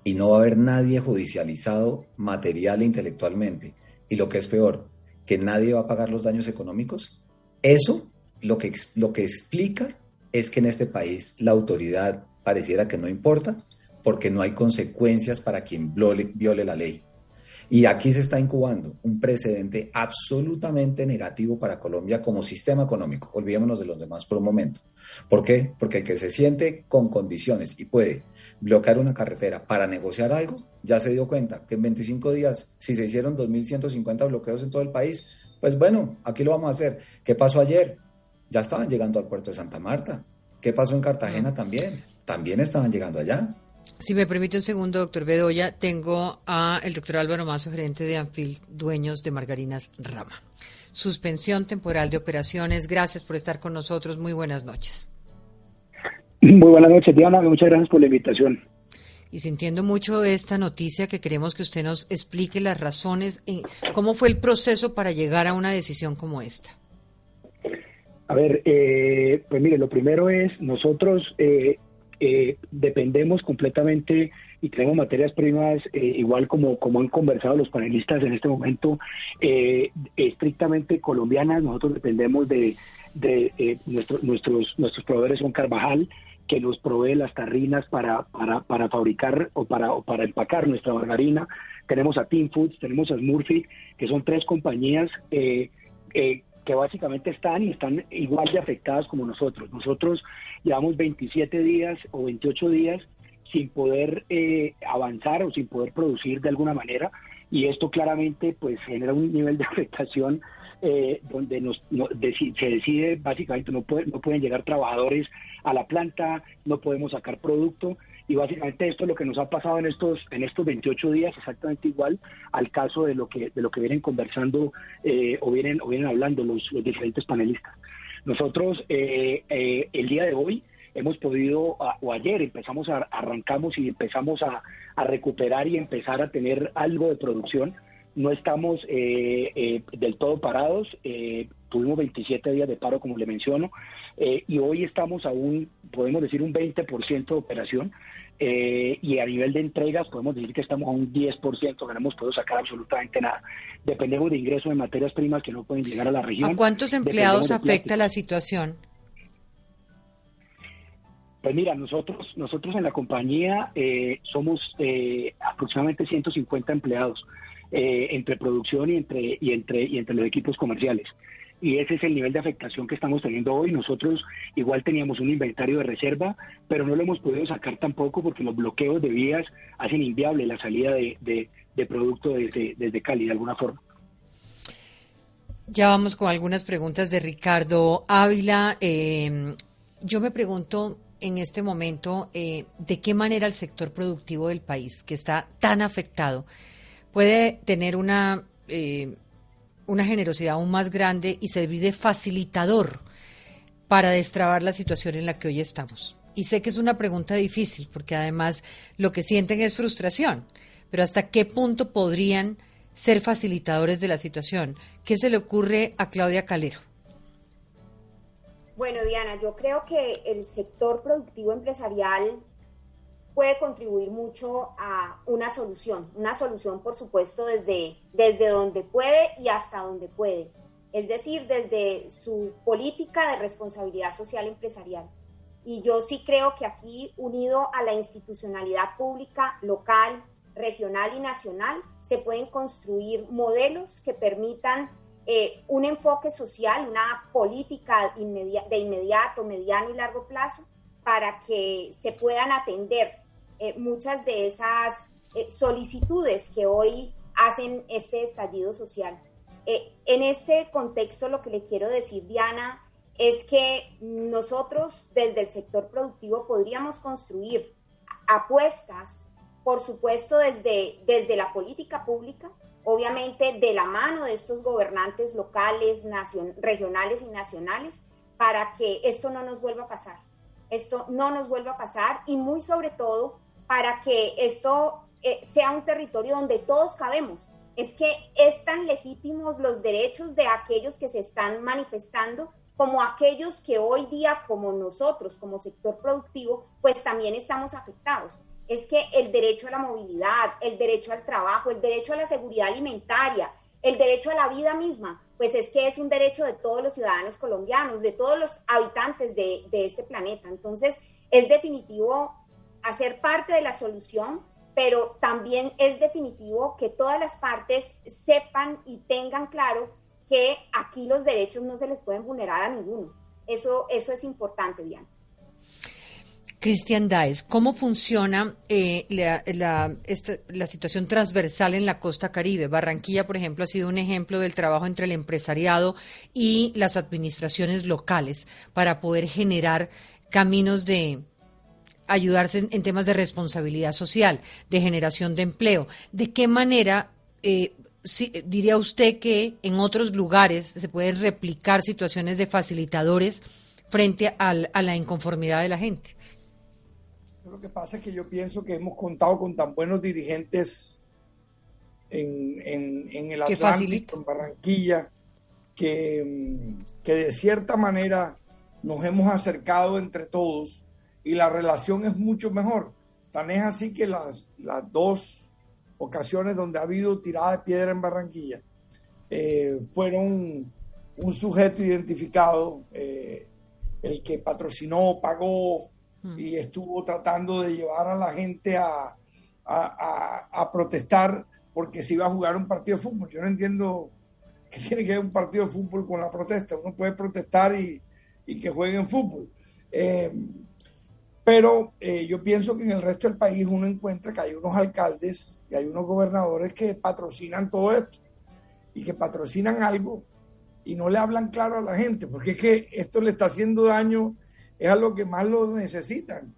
y no va a haber nadie judicializado material e intelectualmente. Y lo que es peor, que nadie va a pagar los daños económicos. Eso lo que, lo que explica es que en este país la autoridad pareciera que no importa porque no hay consecuencias para quien viole la ley. Y aquí se está incubando un precedente absolutamente negativo para Colombia como sistema económico. Olvidémonos de los demás por un momento. ¿Por qué? Porque el que se siente con condiciones y puede bloquear una carretera para negociar algo, ya se dio cuenta que en 25 días, si se hicieron 2.150 bloqueos en todo el país, pues bueno, aquí lo vamos a hacer. ¿Qué pasó ayer? Ya estaban llegando al puerto de Santa Marta. ¿Qué pasó en Cartagena también? También estaban llegando allá. Si me permite un segundo, doctor Bedoya, tengo a el doctor Álvaro Mazo, gerente de Anfil, dueños de Margarinas Rama. Suspensión temporal de operaciones. Gracias por estar con nosotros. Muy buenas noches. Muy buenas noches, Diana. Muchas gracias por la invitación. Y sintiendo mucho esta noticia, que queremos que usted nos explique las razones, eh, cómo fue el proceso para llegar a una decisión como esta. A ver, eh, pues mire, lo primero es, nosotros eh, eh, dependemos completamente y tenemos materias primas, eh, igual como, como han conversado los panelistas en este momento, eh, estrictamente colombianas. Nosotros dependemos de, de nuestros, nuestros proveedores son Carvajal, que nos provee las tarrinas para, para, para fabricar o para, o para empacar nuestra margarina. Tenemos a Team Foods, tenemos a Smurfit, que son tres compañías eh, que básicamente están y están igual de afectadas como nosotros. Nosotros llevamos 27 días o 28 días sin poder eh, avanzar o sin poder producir de alguna manera y esto claramente pues genera un nivel de (laughs) afectación eh, donde nos, se decide básicamente no, no pueden llegar trabajadores a la planta, no podemos sacar producto. Y básicamente esto es lo que nos ha pasado en estos en estos 28 días exactamente igual al caso de lo que de lo que vienen conversando eh, o vienen o vienen hablando los, los diferentes panelistas. Nosotros eh, eh, el día de hoy hemos podido o ayer empezamos a arrancamos y empezamos a, a recuperar y empezar a tener algo de producción no estamos del todo parados tuvimos 27 días de paro como le menciono eh, y hoy estamos a un, podemos decir, un 20% de operación. Eh, y a nivel de entregas podemos decir que estamos a un 10%, que no hemos podido sacar absolutamente nada. Dependemos de ingresos de materias primas que no pueden llegar a la región. ¿A cuántos empleados afecta la situación? Pues mira, nosotros nosotros en la compañía eh, somos aproximadamente 150 empleados entre producción y entre y entre y entre los equipos comerciales y ese es el nivel de afectación que estamos teniendo hoy. Nosotros igual teníamos un inventario de reserva, pero no lo hemos podido sacar tampoco porque los bloqueos de vías hacen inviable la salida de, de, producto desde, desde Cali de alguna forma. Ya vamos con algunas preguntas de Ricardo Ávila. Eh, yo me pregunto en este momento eh, de qué manera el sector productivo del país, que está tan afectado, puede tener una eh, una generosidad aún más grande y servir de facilitador para destrabar la situación en la que hoy estamos. y sé que es una pregunta difícil, porque además lo que sienten es frustración, pero ¿hasta qué punto podrían ser facilitadores de la situación? ¿Qué se le ocurre a Claudia Calero? Bueno, Diana, yo creo que el sector productivo empresarial puede contribuir mucho a una solución, una solución por supuesto desde, desde donde puede y hasta donde puede, es decir, desde su política de responsabilidad social empresarial. Y yo sí creo que aquí, unido a la institucionalidad pública, local, regional y nacional, se pueden construir modelos que permitan eh, un enfoque social, una política de inmediato, mediano y largo plazo para que se puedan atender eh, muchas de esas eh, solicitudes que hoy hacen este estallido social. en este contexto lo que le quiero decir, Diana, es que nosotros desde el sector productivo podríamos construir apuestas, por supuesto, desde, desde la política pública, obviamente de la mano de estos gobernantes locales, regionales y nacionales, para que esto no nos vuelva a pasar. Esto no nos vuelva a pasar y muy sobre todo para que esto eh, sea un territorio donde todos cabemos. Es que es tan legítimos los derechos de aquellos que se están manifestando como aquellos que hoy día, como nosotros, como sector productivo, pues también estamos afectados es que el derecho a la movilidad, el derecho al trabajo, el derecho a la seguridad alimentaria, el derecho a la vida misma, pues es que es un derecho de todos los ciudadanos colombianos, de todos los habitantes de, este planeta. Entonces, es definitivo hacer parte de la solución, pero también es definitivo que todas las partes sepan y tengan claro que aquí los derechos no se les pueden vulnerar a ninguno. Eso, eso es importante, Diana. Cristian Daes, ¿cómo funciona eh, la, situación transversal en la costa caribe? Barranquilla, por ejemplo, ha sido un ejemplo del trabajo entre el empresariado y las administraciones locales para poder generar caminos de ayudarse en, temas de responsabilidad social, de generación de empleo. ¿De qué manera eh, diría usted que en otros lugares se pueden replicar situaciones de facilitadores frente a la inconformidad de la gente? Lo que pasa es que yo pienso que hemos contado con tan buenos dirigentes en, en, el Atlántico, en Barranquilla, que, que de cierta manera nos hemos acercado entre todos y la relación es mucho mejor. Tan es así que las, las dos ocasiones donde ha habido tirada de piedra en Barranquilla eh, fueron un sujeto identificado, eh, el que patrocinó, pagó, y estuvo tratando de llevar a la gente a, a, protestar porque se iba a jugar un partido de fútbol. Yo no entiendo (laughs) qué tiene que ver un partido de fútbol con la protesta. Uno puede protestar y, y que jueguen fútbol. Eh, pero eh, yo pienso que en el resto del país uno encuentra que hay unos alcaldes y hay unos gobernadores que patrocinan todo esto y que patrocinan algo y no le hablan claro a la gente, porque es que esto le está haciendo daño es a lo que más lo necesitan.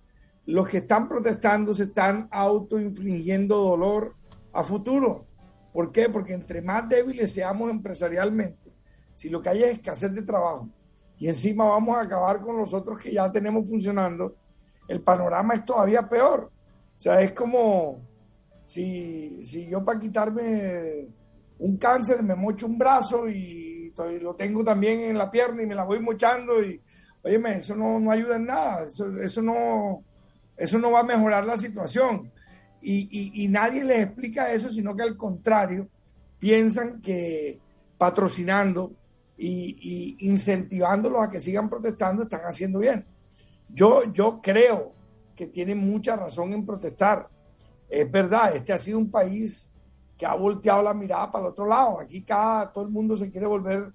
Los que están protestando se están autoinfligiendo dolor a futuro. ¿Por qué? Porque entre más débiles seamos empresarialmente, si lo que hay es escasez de trabajo y encima vamos a acabar con los otros que ya tenemos funcionando, el panorama es todavía peor. O sea, es como si, si yo para quitarme un cáncer me mocho un brazo y lo tengo también en la pierna y me la voy mochando y, Óyeme, eso no, ayuda en nada, eso, no, eso no va a mejorar la situación. Y, nadie les explica eso, sino que al contrario, piensan que patrocinando y, incentivándolos a que sigan protestando están haciendo bien. Yo, yo creo que tienen mucha razón en protestar. Es verdad, este ha sido un país que ha volteado la mirada para el otro lado. Aquí cada, todo el mundo se quiere volver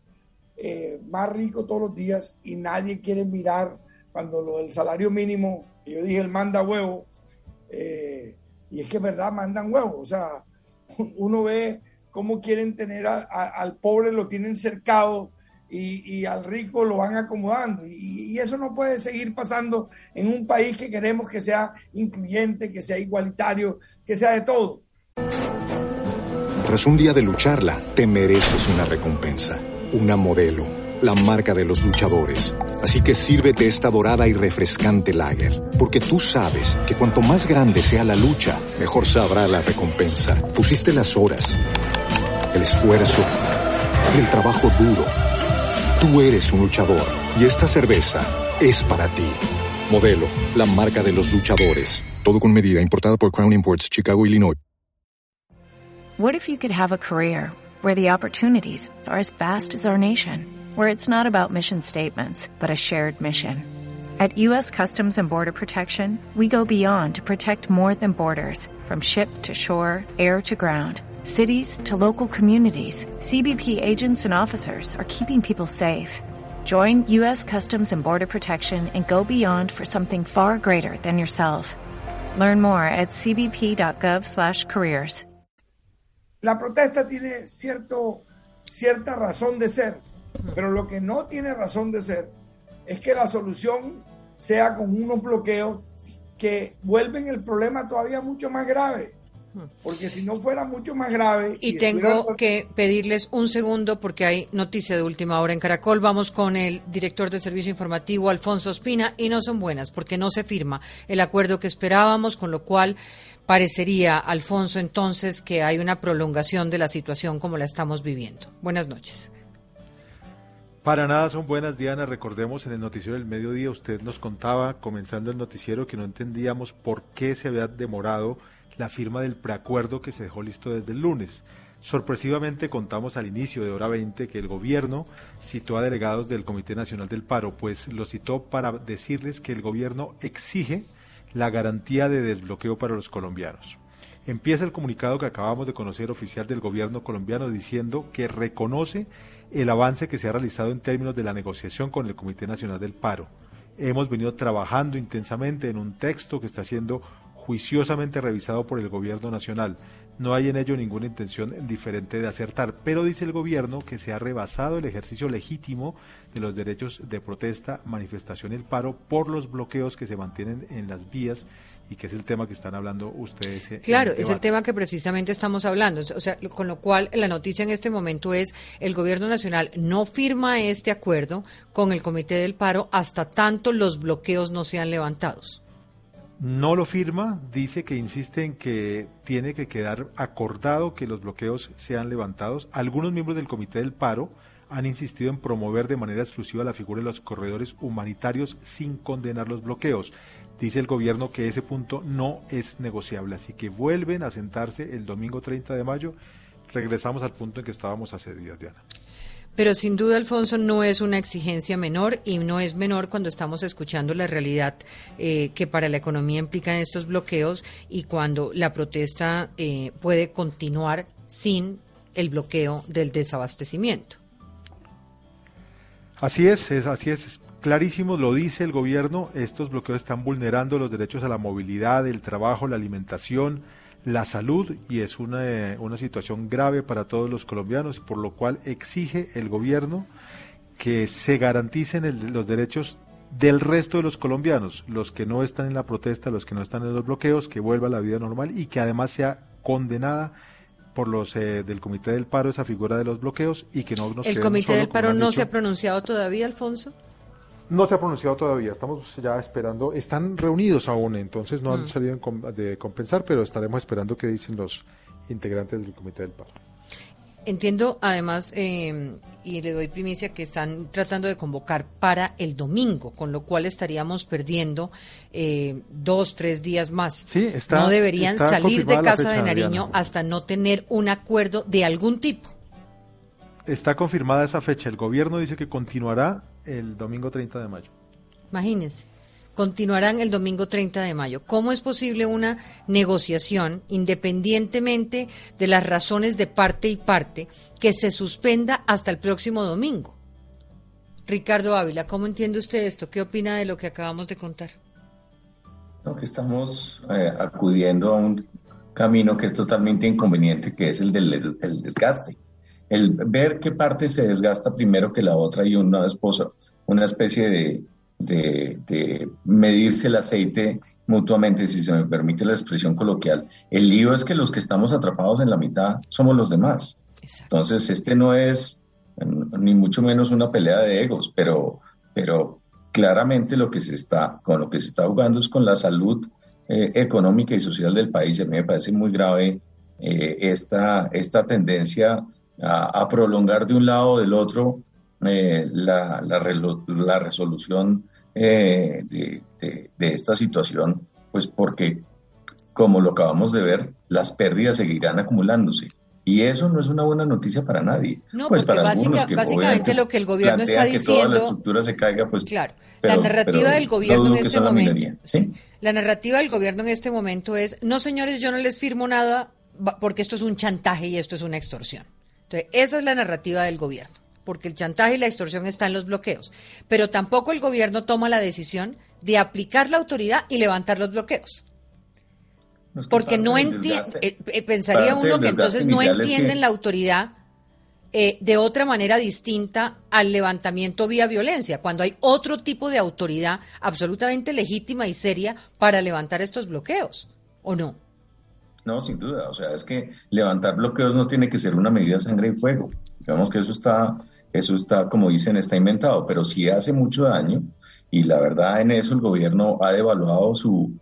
eh, más rico todos los días y nadie quiere mirar cuando lo del salario mínimo, yo dije el manda huevo, eh, y es que es verdad, mandan huevo, o sea, (laughs) uno ve cómo quieren tener al pobre, lo tienen cercado y, al rico lo van acomodando. Y, y, eso no puede seguir pasando en un país que queremos que sea incluyente, que sea igualitario, que sea de todo. Tras un día de lucharla, te mereces una recompensa una modelo la marca de los luchadores. Así que sírvete esta dorada y refrescante lager, porque tú sabes que cuanto más grande sea la lucha, mejor sabrá la recompensa. Pusiste las horas, el esfuerzo, el trabajo duro. Tú eres un luchador y esta cerveza es para ti. Modelo, la marca de los luchadores. Todo con medida, importada por Crown Imports, Chicago, Illinois. What if you could have a career where the opportunities are as vast as our nation, where it's not about mission statements, but a shared mission? At U.S. Customs and Border Protection, we go beyond to protect more than borders, from ship to shore, air to ground, cities to local communities. CBP agents and officers are keeping people safe. Join U.S. Customs and Border Protection and go beyond for something far greater than yourself. Learn more at cbp.gov/careers. La protesta tiene cierto, cierta razón de ser, pero lo que no tiene razón de ser es que la solución sea con unos bloqueos que vuelven el problema todavía mucho más grave. Porque si no fuera mucho más grave. Y, tengo que pedirles un segundo porque hay noticia de última hora en Caracol. Vamos con el director del servicio informativo, Alfonso Espina, y no son buenas porque no se firma el acuerdo que esperábamos, con lo cual parecería, Alfonso, entonces que hay una prolongación de la situación como la estamos viviendo. Buenas noches. Para nada son buenas, Diana. Recordemos en el noticiero del mediodía, usted nos contaba, comenzando el noticiero, que no entendíamos por qué se había demorado la firma del preacuerdo que se dejó listo desde el lunes. Sorpresivamente contamos al inicio de hora 20 que el gobierno citó a delegados del Comité Nacional del Paro, pues lo citó para decirles que el gobierno exige la garantía de desbloqueo para los colombianos. Empieza el comunicado que acabamos de conocer oficial del gobierno colombiano diciendo que reconoce el avance que se ha realizado en términos de la negociación con el Comité Nacional del Paro. Hemos venido trabajando intensamente en un texto que está siendo juiciosamente revisado por el gobierno nacional. No hay en ello ninguna intención diferente de acertar, pero dice el gobierno que se ha rebasado el ejercicio legítimo de los derechos de protesta, manifestación y el paro por los bloqueos que se mantienen en las vías y que es el tema que están hablando ustedes. Claro, es el tema que precisamente estamos hablando. O sea, con lo cual la noticia en este momento es el gobierno nacional no firma este acuerdo con el Comité del Paro hasta tanto los bloqueos no sean levantados. No lo firma, dice que insiste en que tiene que quedar acordado que los bloqueos sean levantados. Algunos miembros del Comité del Paro han insistido en promover de manera exclusiva la figura de los corredores humanitarios sin condenar los bloqueos. Dice el gobierno que ese punto no es negociable, así que vuelven a sentarse el domingo 30 de mayo. Regresamos al punto en que estábamos hace días, Diana. Pero sin duda, Alfonso, no es una exigencia menor y no es menor cuando estamos escuchando la realidad eh, que para la economía implican estos bloqueos y cuando la protesta eh, puede continuar sin el bloqueo del desabastecimiento. Así es, es así es. Clarísimo, lo dice el gobierno, estos bloqueos están vulnerando los derechos a la movilidad, el trabajo, la alimentación, la salud y es una, una situación grave para todos los colombianos, por lo cual exige el gobierno que se garanticen los derechos del resto de los colombianos, los que no están en la protesta, los que no están en los bloqueos, que vuelva a la vida normal y que además sea condenada por los eh, del Comité del Paro esa figura de los bloqueos y que no nos ¿El Comité del Paro no se ha pronunciado todavía, Alfonso? No se ha pronunciado todavía, estamos ya esperando, están reunidos aún, entonces no han mm. salido de compensar, pero estaremos esperando qué dicen los integrantes del Comité del Paro. Entiendo, además, eh, y le doy primicia, que están tratando de convocar para el domingo, con lo cual estaríamos perdiendo eh, dos, tres días más. Sí, está, no deberían salir de Casa de Nariño hasta no tener un acuerdo de algún tipo. Está confirmada esa fecha. El gobierno dice que continuará el domingo 30 de mayo. Imagínense, continuarán el domingo 30 de mayo. ¿Cómo es posible una negociación, independientemente de las razones de parte y parte, que se suspenda hasta el próximo domingo? Ricardo Ávila, ¿cómo entiende usted esto? ¿Qué opina de lo que acabamos de contar? que estamos eh, acudiendo a un camino que es totalmente inconveniente, que es el del el desgaste el ver qué parte se desgasta primero que la otra y una esposa, una especie de, de, medirse el aceite mutuamente, si se me permite la expresión coloquial. El lío es que los que estamos atrapados en la mitad somos los demás. Entonces, este no es ni mucho menos una pelea de egos, pero, pero claramente lo que se está, con lo que se está jugando es con la salud eh, económica y social del país. A mí me parece muy grave eh, esta, esta tendencia a, prolongar de un lado o del otro eh, la, la, resolución de, de, esta situación, pues porque, como lo acabamos de ver, las pérdidas seguirán acumulándose. Y eso no es una buena noticia para nadie. No, pues porque básicamente lo que el gobierno está diciendo. Que toda la estructura se caiga, pues. Claro. la narrativa del gobierno en este momento. La narrativa del gobierno en este momento es: no, señores, yo no les firmo nada porque esto es un chantaje y esto es una extorsión. Entonces, esa es la narrativa del gobierno. Porque el chantaje y la extorsión están en los bloqueos. Pero tampoco el gobierno toma la decisión de aplicar la autoridad y levantar los bloqueos. Porque no entiende, eh, eh, pensaría uno que entonces no entienden la autoridad eh, de otra manera distinta al levantamiento vía violencia, cuando hay otro tipo de autoridad absolutamente legítima y seria para levantar estos bloqueos, ¿o no? No, sin duda. O sea, es que levantar bloqueos no tiene que ser una medida de sangre y fuego. Digamos que eso está, eso está, como dicen, está inventado, pero sí hace mucho daño y la verdad en eso el gobierno ha devaluado su,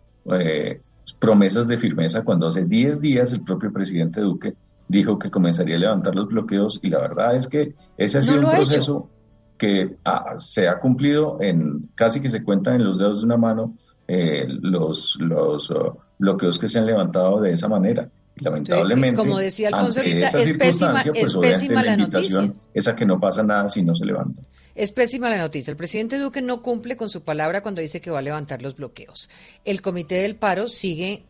promesas de firmeza cuando hace 10 días el propio presidente Duque dijo que comenzaría a levantar los bloqueos y la verdad es que ese ha sido un proceso que se ha cumplido en casi que se cuentan en los dedos de una mano eh, los, los uh, bloqueos que se han levantado de esa manera. lamentablemente, como decía Alfonso es pésima, es pues, pésima la, noticia. Es a que no pasa nada si no se levanta. Es pésima la noticia. El presidente Duque no cumple con su palabra cuando dice que va a levantar los bloqueos. El comité del paro sigue,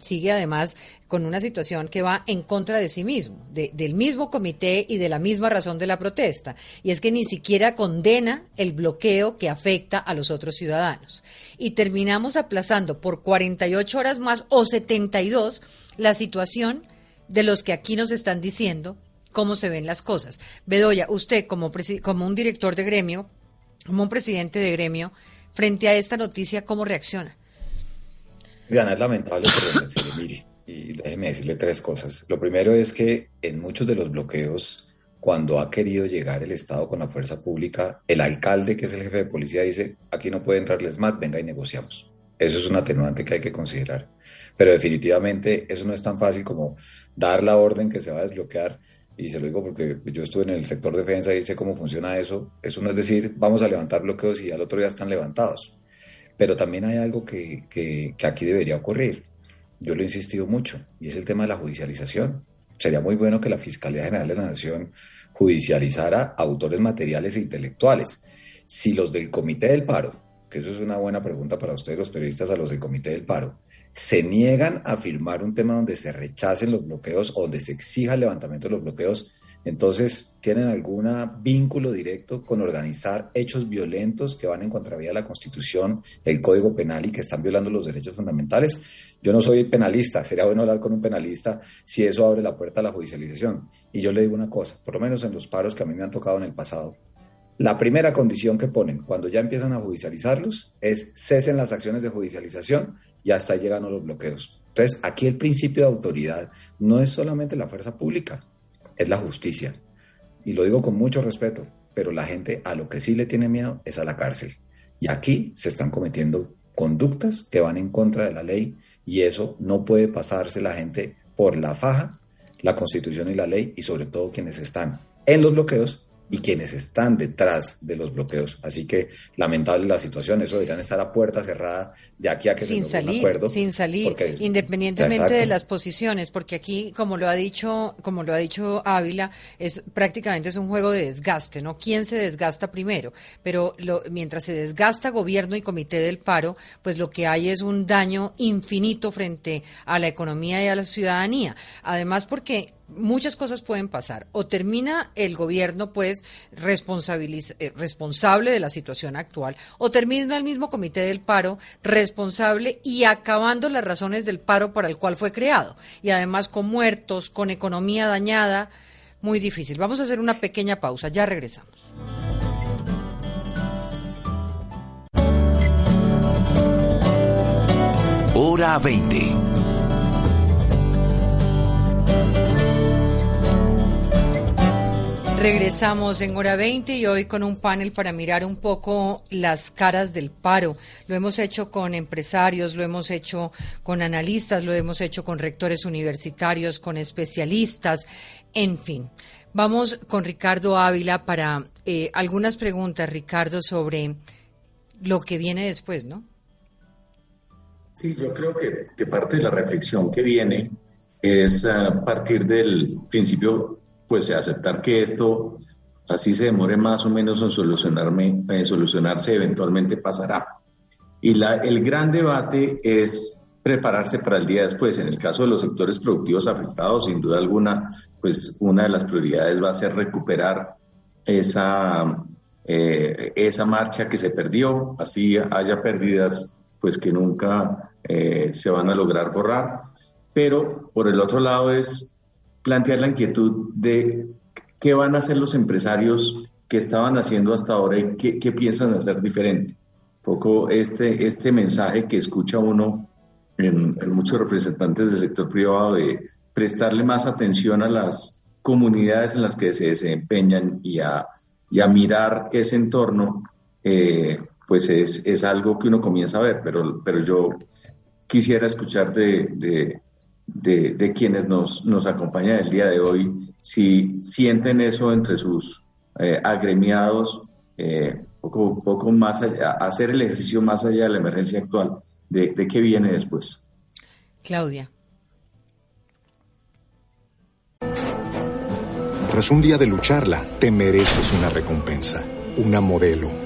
sigue además con una situación que va en contra de sí mismo, del mismo comité y de la misma razón de la protesta. Y es que ni siquiera condena el bloqueo que afecta a los otros ciudadanos. Y terminamos aplazando por 48 horas más o 72 la situación de los que aquí nos están diciendo cómo se ven las cosas. Bedoya, usted como, como un director de gremio, como un presidente de gremio, frente a esta noticia, ¿cómo reacciona? Diana, es lamentable, pero decirle, mire, y déjeme decirle tres cosas. Lo primero es que en muchos de los bloqueos, cuando ha querido llegar el Estado con la fuerza pública, el alcalde, que es el jefe de policía, dice, aquí no puede entrarles más, venga y negociamos. Eso es un atenuante que hay que considerar. Pero definitivamente eso no es tan fácil como dar la orden que se va a desbloquear y se lo digo porque yo estuve en el sector defensa y sé cómo funciona eso. Eso no es decir, vamos a levantar bloqueos y al otro día están levantados. Pero también hay algo que, que, aquí debería ocurrir. Yo lo he insistido mucho y es el tema de la judicialización. Sería muy bueno que la Fiscalía General de la Nación judicializara autores materiales e intelectuales. Si los del Comité del Paro, que eso es una buena pregunta para ustedes los periodistas, a los del Comité del Paro, se niegan a firmar un tema donde se rechacen los bloqueos o donde se exija el levantamiento de los bloqueos, entonces tienen algún vínculo directo con organizar hechos violentos que van en contravía de la Constitución, el Código Penal y que están violando los derechos fundamentales. Yo no soy penalista, sería bueno hablar con un penalista si eso abre la puerta a la judicialización. Y yo le digo una cosa, por lo menos en los paros que a mí me han tocado en el pasado, la primera condición que ponen cuando ya empiezan a judicializarlos es cesen las acciones de judicialización y hasta ahí llegan los bloqueos. Entonces, aquí el principio de autoridad no es solamente la fuerza pública, es la justicia. Y lo digo con mucho respeto, pero la gente a lo que sí le tiene miedo es a la cárcel. Y aquí se están cometiendo conductas que van en contra de la ley y eso no puede pasarse la gente por la faja, la constitución y la ley y sobre todo quienes están en los bloqueos y quienes están detrás de los bloqueos. Así que lamentable la situación, eso deberían estar a puerta cerrada de aquí a que sin se salir, un acuerdo. Sin salir, independientemente de las posiciones, porque aquí, como lo ha dicho, como lo ha dicho Ávila, es prácticamente es un juego de desgaste, ¿no? ¿Quién se desgasta primero? Pero lo, mientras se desgasta gobierno y comité del paro, pues lo que hay es un daño infinito frente a la economía y a la ciudadanía. Además, porque muchas cosas pueden pasar. O termina el gobierno, pues, eh, responsable de la situación actual, o termina el mismo comité del paro responsable y acabando las razones del paro para el cual fue creado. Y además con muertos, con economía dañada, muy difícil. Vamos a hacer una pequeña pausa, ya regresamos. Hora 20 Regresamos en hora 20 y hoy con un panel para mirar un poco las caras del paro. Lo hemos hecho con empresarios, lo hemos hecho con analistas, lo hemos hecho con rectores universitarios, con especialistas, en fin. Vamos con Ricardo Ávila para eh, algunas preguntas, Ricardo, sobre lo que viene después, ¿no? Sí, yo creo que, que parte de la reflexión que viene es a partir del principio pues aceptar que esto, así se demore más o menos en, solucionarme, solucionarse, eventualmente pasará. Y la, el gran debate es prepararse para el día después. En el caso de los sectores productivos afectados, sin duda alguna, pues una de las prioridades va a ser recuperar esa, eh, esa marcha que se perdió, así haya pérdidas pues que nunca eh, se van a lograr borrar. Pero por el otro lado es plantear la inquietud de qué van a hacer los empresarios que estaban haciendo hasta ahora y qué, piensan hacer diferente. Un poco este, este mensaje que escucha uno en, muchos representantes del sector privado de prestarle más atención a las comunidades en las que se desempeñan y a, mirar ese entorno, eh, pues es, es, algo que uno comienza a ver, pero, pero yo quisiera escuchar de, quienes nos, nos acompañan el día de hoy, si sienten eso entre sus eh, agremiados, eh, poco, poco más allá, hacer el ejercicio más allá de la emergencia actual, de, de qué viene después. Claudia. Tras un día de lucharla, te mereces una recompensa, una modelo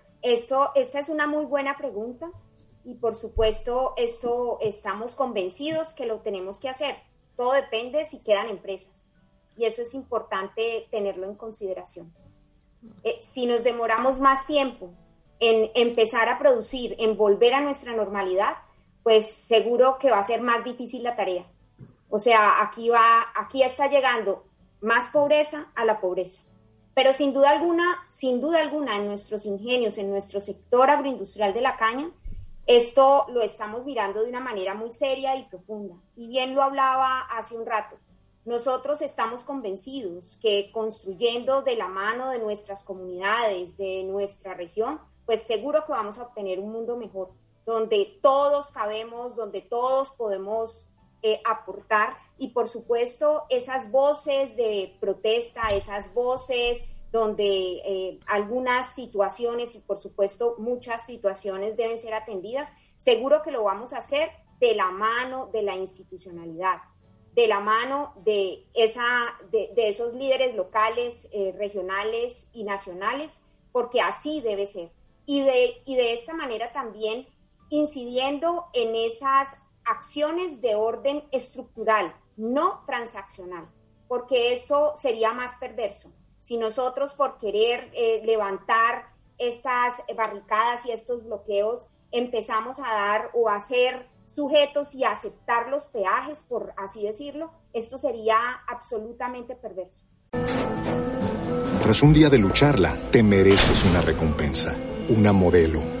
Esto, esta es una muy buena pregunta y por supuesto esto estamos convencidos que lo tenemos que hacer. Todo depende si quedan empresas y eso es importante tenerlo en consideración. Eh, si nos demoramos más tiempo en empezar a producir, en volver a nuestra normalidad, pues seguro que va a ser más difícil la tarea. O sea, aquí va, aquí está llegando más pobreza a la pobreza. Pero sin duda alguna, sin duda alguna, en nuestros ingenios, en nuestro sector agroindustrial de la caña, esto lo estamos mirando de una manera muy seria y profunda. Y bien lo hablaba hace un rato. Nosotros estamos convencidos que construyendo de la mano de nuestras comunidades, de nuestra región, pues seguro que vamos a obtener un mundo mejor, donde todos cabemos, donde todos podemos eh, aportar y por supuesto esas voces de protesta, esas voces donde eh, algunas situaciones y por supuesto muchas situaciones deben ser atendidas, seguro que lo vamos a hacer de la mano de la institucionalidad, de la mano de, esa, de, esos líderes locales, eh, regionales y nacionales, porque así debe ser. Y de, y de esta manera también incidiendo en esas acciones de orden estructural, no transaccional, porque esto sería más perverso. Si nosotros por querer eh, levantar estas barricadas y estos bloqueos empezamos a dar o a ser sujetos y a aceptar los peajes, por así decirlo, esto sería absolutamente perverso. Tras un día de lucharla, te mereces una recompensa, una modelo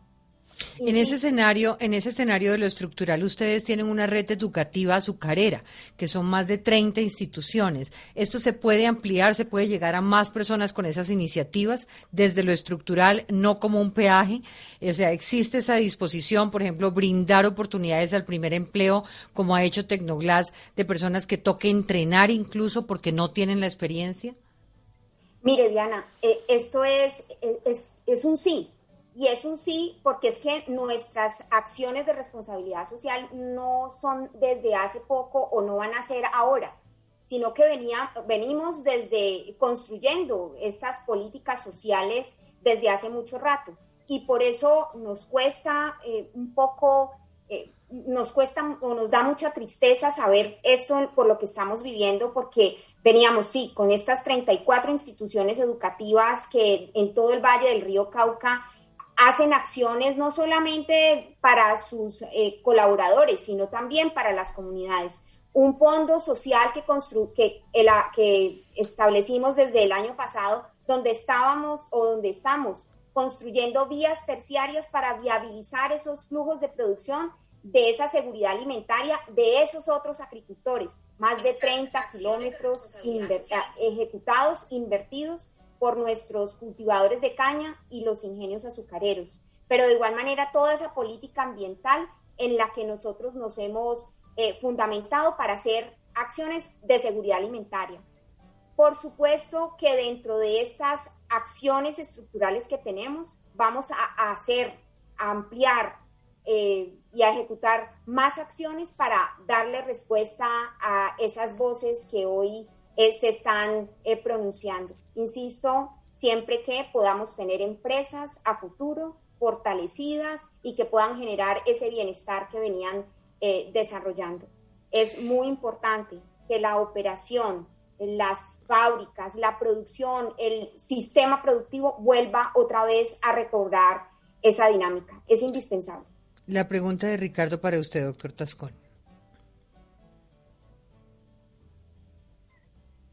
En ese escenario, en ese escenario de lo estructural, ustedes tienen una red educativa azucarera, que son más de 30 instituciones. ¿Esto se puede ampliar, se puede llegar a más personas con esas iniciativas desde lo estructural, no como un peaje? O sea, ¿existe esa disposición, por ejemplo, brindar oportunidades al primer empleo, como ha hecho Tecnoglass, de personas que toque entrenar incluso porque no tienen la experiencia? Mire, Diana, eh, esto es, es, es un sí y es un sí porque es que nuestras acciones de responsabilidad social no son desde hace poco o no van a ser ahora, sino que venía, venimos desde construyendo estas políticas sociales desde hace mucho rato. Y por eso nos cuesta eh, un poco, eh, nos cuesta o nos da mucha tristeza saber esto por lo que estamos viviendo, porque veníamos, sí, con estas 34 instituciones educativas que en todo el Valle del Río Cauca hacen acciones no solamente para sus eh, colaboradores, sino también para las comunidades. Un fondo social que, que, que establecimos desde el año pasado, donde estábamos o donde estamos construyendo vías terciarias para viabilizar esos flujos de producción de esa seguridad alimentaria de esos otros agricultores. Más de 30 kilómetros ejecutados, invertidos por nuestros cultivadores de caña y los ingenios azucareros. Pero de igual manera toda esa política ambiental en la que nosotros nos hemos eh, fundamentado para hacer acciones de seguridad alimentaria. Por supuesto que dentro de estas acciones estructurales que tenemos, vamos a, hacer, a ampliar eh, y a ejecutar más acciones para darle respuesta a esas voces que hoy eh, se están eh, pronunciando. Insisto, siempre que podamos tener empresas a futuro fortalecidas y que puedan generar ese bienestar que venían eh, desarrollando. Es muy importante que la operación, las fábricas, la producción, el sistema productivo vuelva otra vez a recobrar esa dinámica. Es indispensable. La pregunta de Ricardo para usted, doctor Tascón.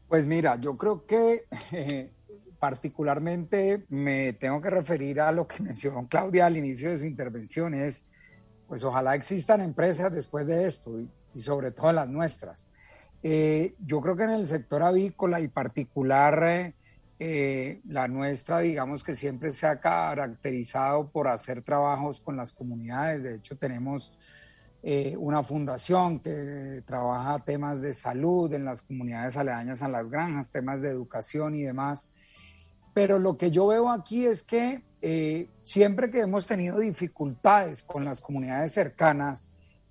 Pues mira, yo creo que eh, particularmente me tengo que referir a lo que (laughs) mencionó Claudia al inicio de su intervención, es, pues ojalá existan empresas después de esto y, sobre todo las nuestras. Eh, yo creo que en el sector avícola y particular eh, la nuestra, digamos que siempre se ha caracterizado por hacer trabajos con las comunidades. De hecho, tenemos eh, una fundación que trabaja temas de salud en las comunidades aledañas a las granjas, temas de educación y demás. Pero lo que yo veo aquí es que eh, siempre que hemos tenido dificultades con las comunidades cercanas,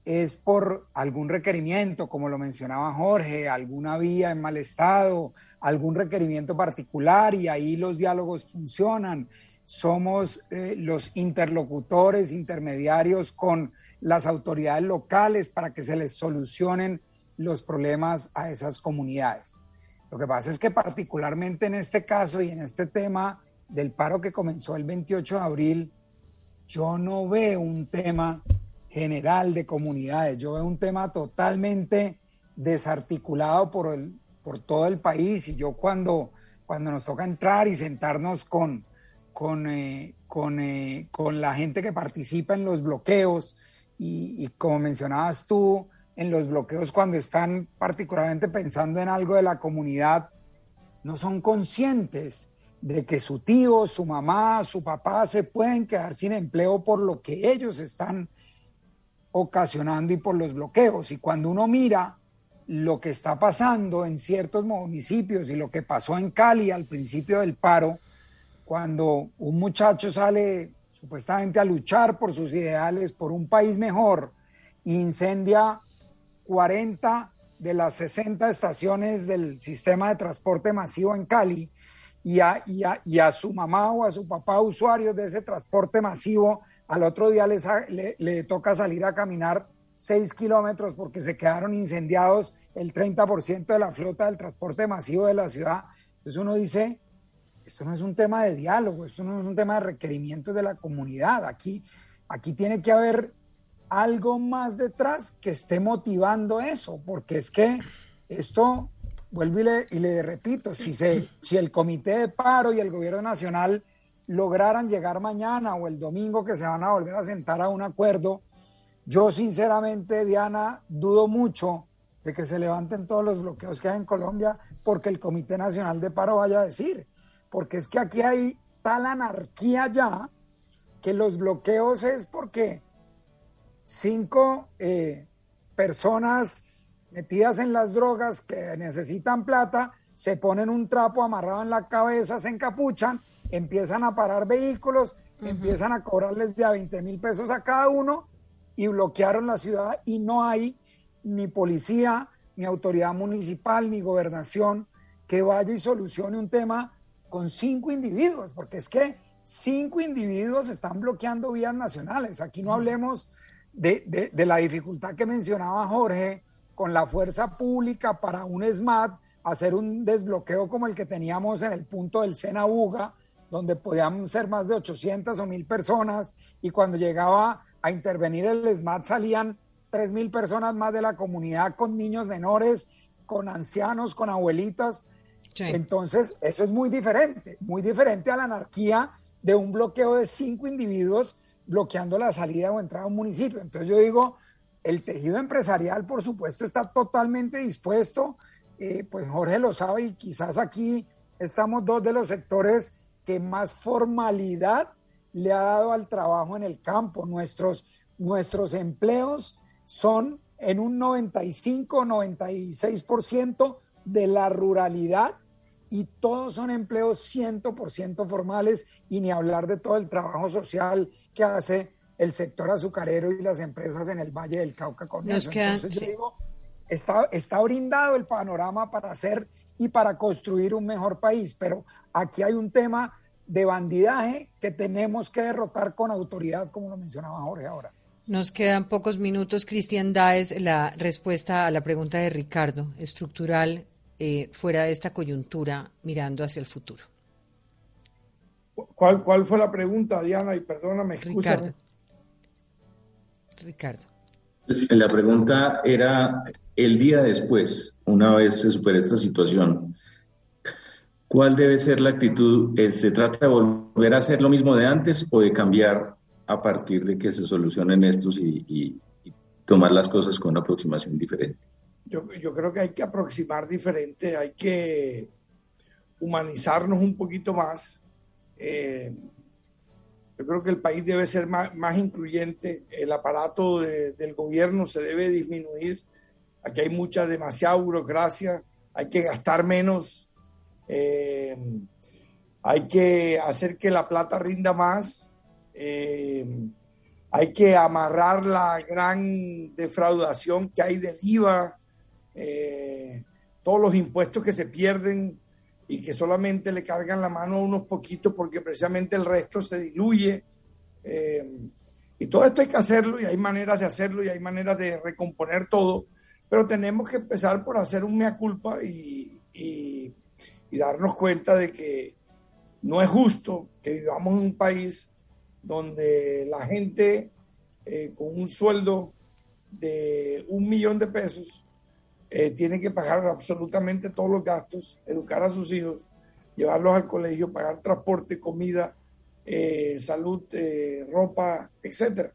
es por algún requerimiento, como lo mencionaba Jorge, alguna vía en mal estado, algún requerimiento particular y ahí los diálogos funcionan. Somos eh, los interlocutores, intermediarios con las autoridades locales para que se les solucionen los problemas a esas comunidades. Lo que pasa es que particularmente en este caso y en este tema del paro que comenzó el 28 de abril, yo no veo un tema general de comunidades, yo veo un tema totalmente desarticulado por, el, por todo el país y yo cuando, cuando nos toca entrar y sentarnos con, con, eh, con, eh, con la gente que participa en los bloqueos, y, como mencionabas tú, en los bloqueos cuando están particularmente pensando en algo de la comunidad, no son conscientes de que su tío, su mamá, su papá se pueden quedar sin empleo por lo que ellos están ocasionando y por los bloqueos. Y cuando uno mira lo que está pasando en ciertos municipios y lo que pasó en Cali al principio del paro, cuando un muchacho sale supuestamente a luchar por sus ideales, por un país mejor, incendia 40 de las 60 estaciones del sistema de transporte masivo en Cali y a, su mamá o a su papá usuarios de ese transporte masivo, al otro día les, le, le toca salir a caminar 6 kilómetros porque se quedaron incendiados el 30% de la flota del transporte masivo de la ciudad. Entonces uno dice, esto no es un tema de diálogo, esto no es un tema de requerimientos de la comunidad. Aquí, aquí tiene que haber algo más detrás que esté motivando eso, porque es que esto vuelvo y le, y le repito, si, se, si el Comité de Paro y el Gobierno Nacional lograran llegar mañana o el domingo que se van a volver a sentar a un acuerdo, yo sinceramente, Diana, dudo mucho de que se levanten todos los bloqueos que hay en Colombia porque el Comité Nacional de Paro vaya a decir, porque es que aquí hay tal anarquía ya que los bloqueos es porque cinco eh, personas metidas en las drogas que necesitan plata, se ponen un trapo amarrado en la cabeza, se encapuchan, empiezan a parar vehículos, empiezan a cobrarles de a 20 mil pesos a cada uno y bloquearon la ciudad y no hay ni policía, ni autoridad municipal, ni gobernación que vaya y solucione un tema con cinco individuos, porque es que cinco individuos están bloqueando vías nacionales. Aquí no hablemos de, de la dificultad que mencionaba Jorge con la fuerza pública para un SMAT hacer un desbloqueo como el que teníamos en el punto del Sena Uga, donde podían ser más de 800 o 1000 personas y cuando llegaba a intervenir el SMAT salían 3000 personas más de la comunidad con niños menores, con ancianos, con abuelitas. Entonces, eso es muy diferente, muy diferente a la anarquía de un bloqueo de cinco individuos bloqueando la salida o entrada a un municipio. Entonces yo digo, el tejido empresarial, por supuesto, está totalmente dispuesto. Eh, pues Jorge lo sabe y quizás aquí estamos dos de los sectores que más formalidad le ha dado al trabajo en el campo. Nuestros, nuestros empleos son en un 95-96% de la ruralidad y todos son empleos 100% formales y ni hablar de todo el trabajo social que hace el sector azucarero y las empresas en el Valle del Cauca con eso. Entonces yo digo, está, está brindado el panorama para hacer y para construir un mejor país, pero aquí hay un tema de bandidaje que tenemos que derrotar con autoridad, como lo mencionaba Jorge ahora. Nos quedan pocos minutos. Cristian Daes, la respuesta a la pregunta de Ricardo, estructural, eh, fuera de esta coyuntura, mirando hacia el futuro. ¿Cuál, ¿Cuál fue la pregunta, Diana? Y perdóname, Ricardo. Ricardo. La pregunta era, el día después, una vez se supere esta situación, ¿cuál debe ser la actitud? Eh, ¿Se trata de volver a hacer lo mismo de antes o de cambiar a partir de que se solucionen estos y, tomar las cosas con una aproximación diferente? Yo, creo que hay que aproximar diferente, hay que humanizarnos un poquito más. Eh, yo creo que el país debe ser más, más incluyente, el aparato del gobierno se debe disminuir. Aquí hay mucha, demasiada burocracia, hay que gastar menos, eh, hay que hacer que la plata rinda más, eh, hay que amarrar la gran defraudación que hay del IVA, eh, todos los impuestos que se pierden y que solamente le cargan la mano a unos poquitos porque precisamente el resto se diluye. Eh, y todo esto hay que hacerlo y hay maneras de hacerlo y hay maneras de recomponer todo, pero tenemos que empezar por hacer un mea culpa y, darnos cuenta de que no es justo que vivamos en un país donde la gente eh, con un sueldo de un millón de pesos eh, tienen que pagar absolutamente todos los gastos, educar a sus hijos, llevarlos al colegio, pagar transporte, comida, eh, salud, eh, ropa, etcétera.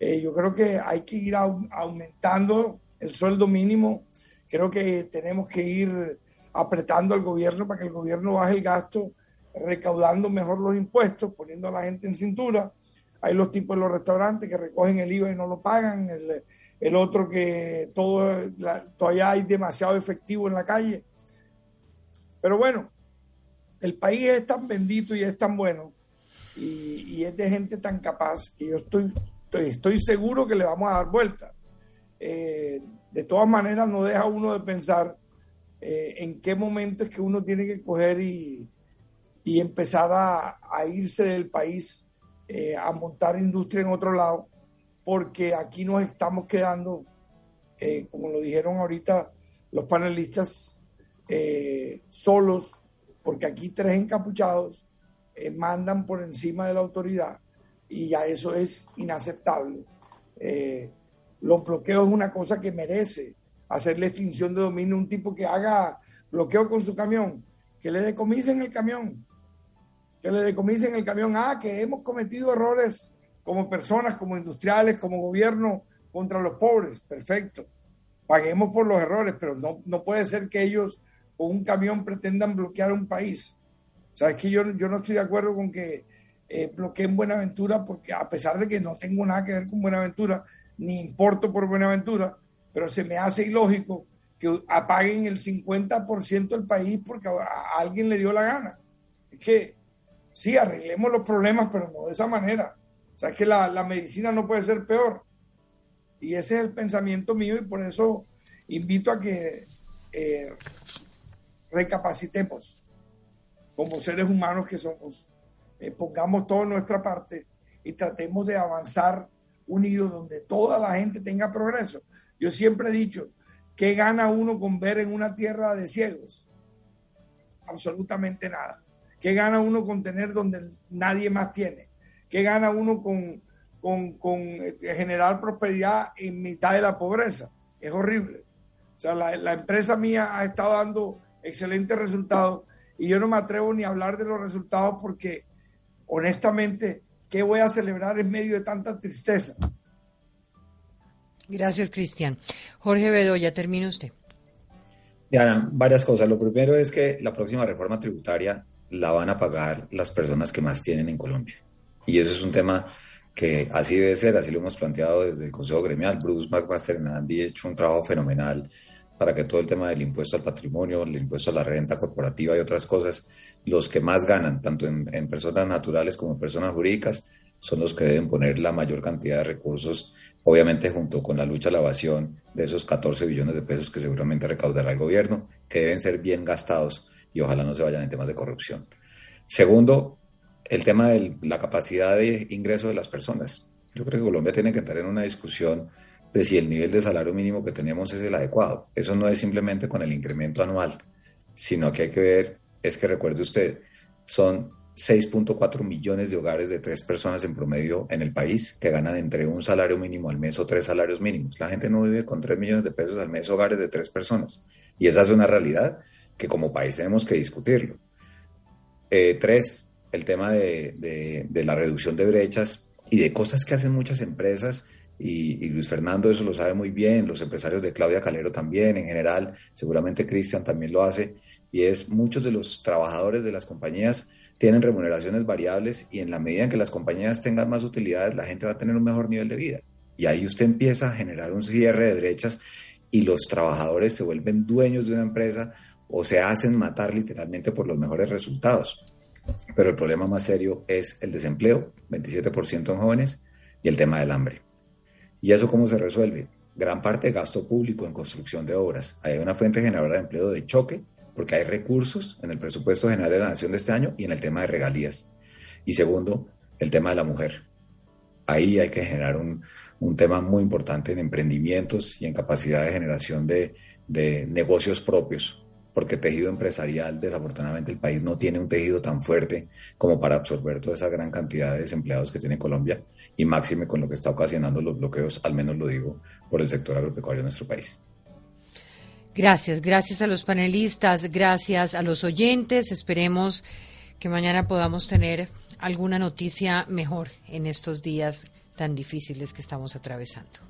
yo creo que hay que ir aumentando el sueldo mínimo. Creo que tenemos que ir apretando al gobierno para que el gobierno baje el gasto, recaudando mejor los impuestos, poniendo a la gente en cintura. Hay los tipos de los restaurantes que recogen el IVA y no lo pagan. El, el otro que todo, todavía hay demasiado efectivo en la calle. Pero bueno, el país es tan bendito y es tan bueno y, es de gente tan capaz que yo estoy, estoy, seguro que le vamos a dar vuelta. Eh, de todas maneras, no deja uno de pensar eh, en qué momento es que uno tiene que coger y, empezar a, irse del país, eh, a montar industria en otro lado porque aquí nos estamos quedando, eh, como lo dijeron ahorita los panelistas, eh, solos, porque aquí tres encapuchados eh, mandan por encima de la autoridad y ya eso es inaceptable. los bloqueos es una cosa que merece hacer la extinción de dominio, un tipo que haga bloqueo con su camión, que le decomisen el camión, que le decomisen el camión. Ah, que hemos cometido errores como personas, como industriales, como gobierno contra los pobres. Perfecto. Paguemos por los errores, pero no, no puede ser que ellos con un camión pretendan bloquear un país. O sea, es que yo, yo no estoy de acuerdo con que eh, bloqueen Buenaventura, porque a pesar de que no tengo nada que ver con Buenaventura, ni importo por Buenaventura, pero se me hace ilógico que apaguen el 50% del país porque a alguien le dio la gana. Es que sí, arreglemos los problemas, pero no de esa manera. O sea, que la, la medicina no puede ser peor. Y ese es el pensamiento mío y por eso invito a que eh, recapacitemos como seres humanos que somos, eh, pongamos toda nuestra parte y tratemos de avanzar unidos donde toda la gente tenga progreso. Yo siempre he dicho, ¿qué gana uno con ver en una tierra de ciegos? Absolutamente nada. ¿Qué gana uno con tener donde nadie más tiene? ¿Qué gana uno con, con, eh, generar prosperidad en mitad de la pobreza? Es horrible. O sea, la, la empresa mía ha estado dando excelentes resultados y yo no me atrevo ni a hablar de los resultados porque honestamente, ¿qué voy a celebrar en medio de tanta tristeza? Gracias, Cristian. Jorge Bedoya, termina usted. Diana, varias cosas. Lo primero es que la próxima reforma tributaria la van a pagar las personas que más tienen en Colombia. Y eso es un tema que así debe ser, así lo hemos planteado desde el Consejo Gremial. Bruce McMaster Andy ha hecho un trabajo fenomenal para que todo el tema del impuesto al patrimonio, el impuesto a la renta corporativa y otras cosas, los que más ganan, tanto en, en personas naturales como en personas jurídicas, son los que deben poner la mayor cantidad de recursos, obviamente junto con la lucha a la evasión de esos 14 billones de pesos que seguramente recaudará el gobierno, que deben ser bien gastados y ojalá no se vayan en temas de corrupción. Segundo, el tema de la capacidad de ingreso de las personas. Yo creo que Colombia tiene que entrar en una discusión de si el nivel de salario mínimo que tenemos es el adecuado. Eso no es simplemente con el incremento anual, sino que hay que ver, es que recuerde usted, son 6.4 millones de hogares de tres personas en promedio en el país que ganan entre un salario mínimo al mes o tres salarios mínimos. La gente no vive con 3 millones de pesos al mes hogares de tres personas. Y esa es una realidad que como país tenemos que discutirlo. Eh, tres, el tema de, de, la reducción de brechas y de cosas que hacen muchas empresas, y, y, Luis Fernando eso lo sabe muy bien, los empresarios de Claudia Calero también, en general, seguramente Cristian también lo hace, y es muchos de los trabajadores de las compañías tienen remuneraciones variables y en la medida en que las compañías tengan más utilidades, la gente va a tener un mejor nivel de vida. Y ahí usted empieza a generar un cierre de brechas y los trabajadores se vuelven dueños de una empresa o se hacen matar literalmente por los mejores resultados. Pero el problema más serio es el desempleo, 27% en jóvenes, y el tema del hambre. ¿Y eso cómo se resuelve? Gran parte de gasto público en construcción de obras. Hay una fuente generadora de empleo de choque, porque hay recursos en el presupuesto general de la Nación de este año y en el tema de regalías. Y segundo, el tema de la mujer. Ahí hay que generar un, un tema muy importante en emprendimientos y en capacidad de generación de, de negocios propios, porque tejido empresarial, desafortunadamente, el país no tiene un tejido tan fuerte como para absorber toda esa gran cantidad de desempleados que tiene Colombia y máxime con lo que está ocasionando los bloqueos, al menos lo digo, por el sector agropecuario de nuestro país. Gracias, gracias a los panelistas, gracias a los oyentes. Esperemos que mañana podamos tener alguna noticia mejor en estos días tan difíciles que estamos atravesando.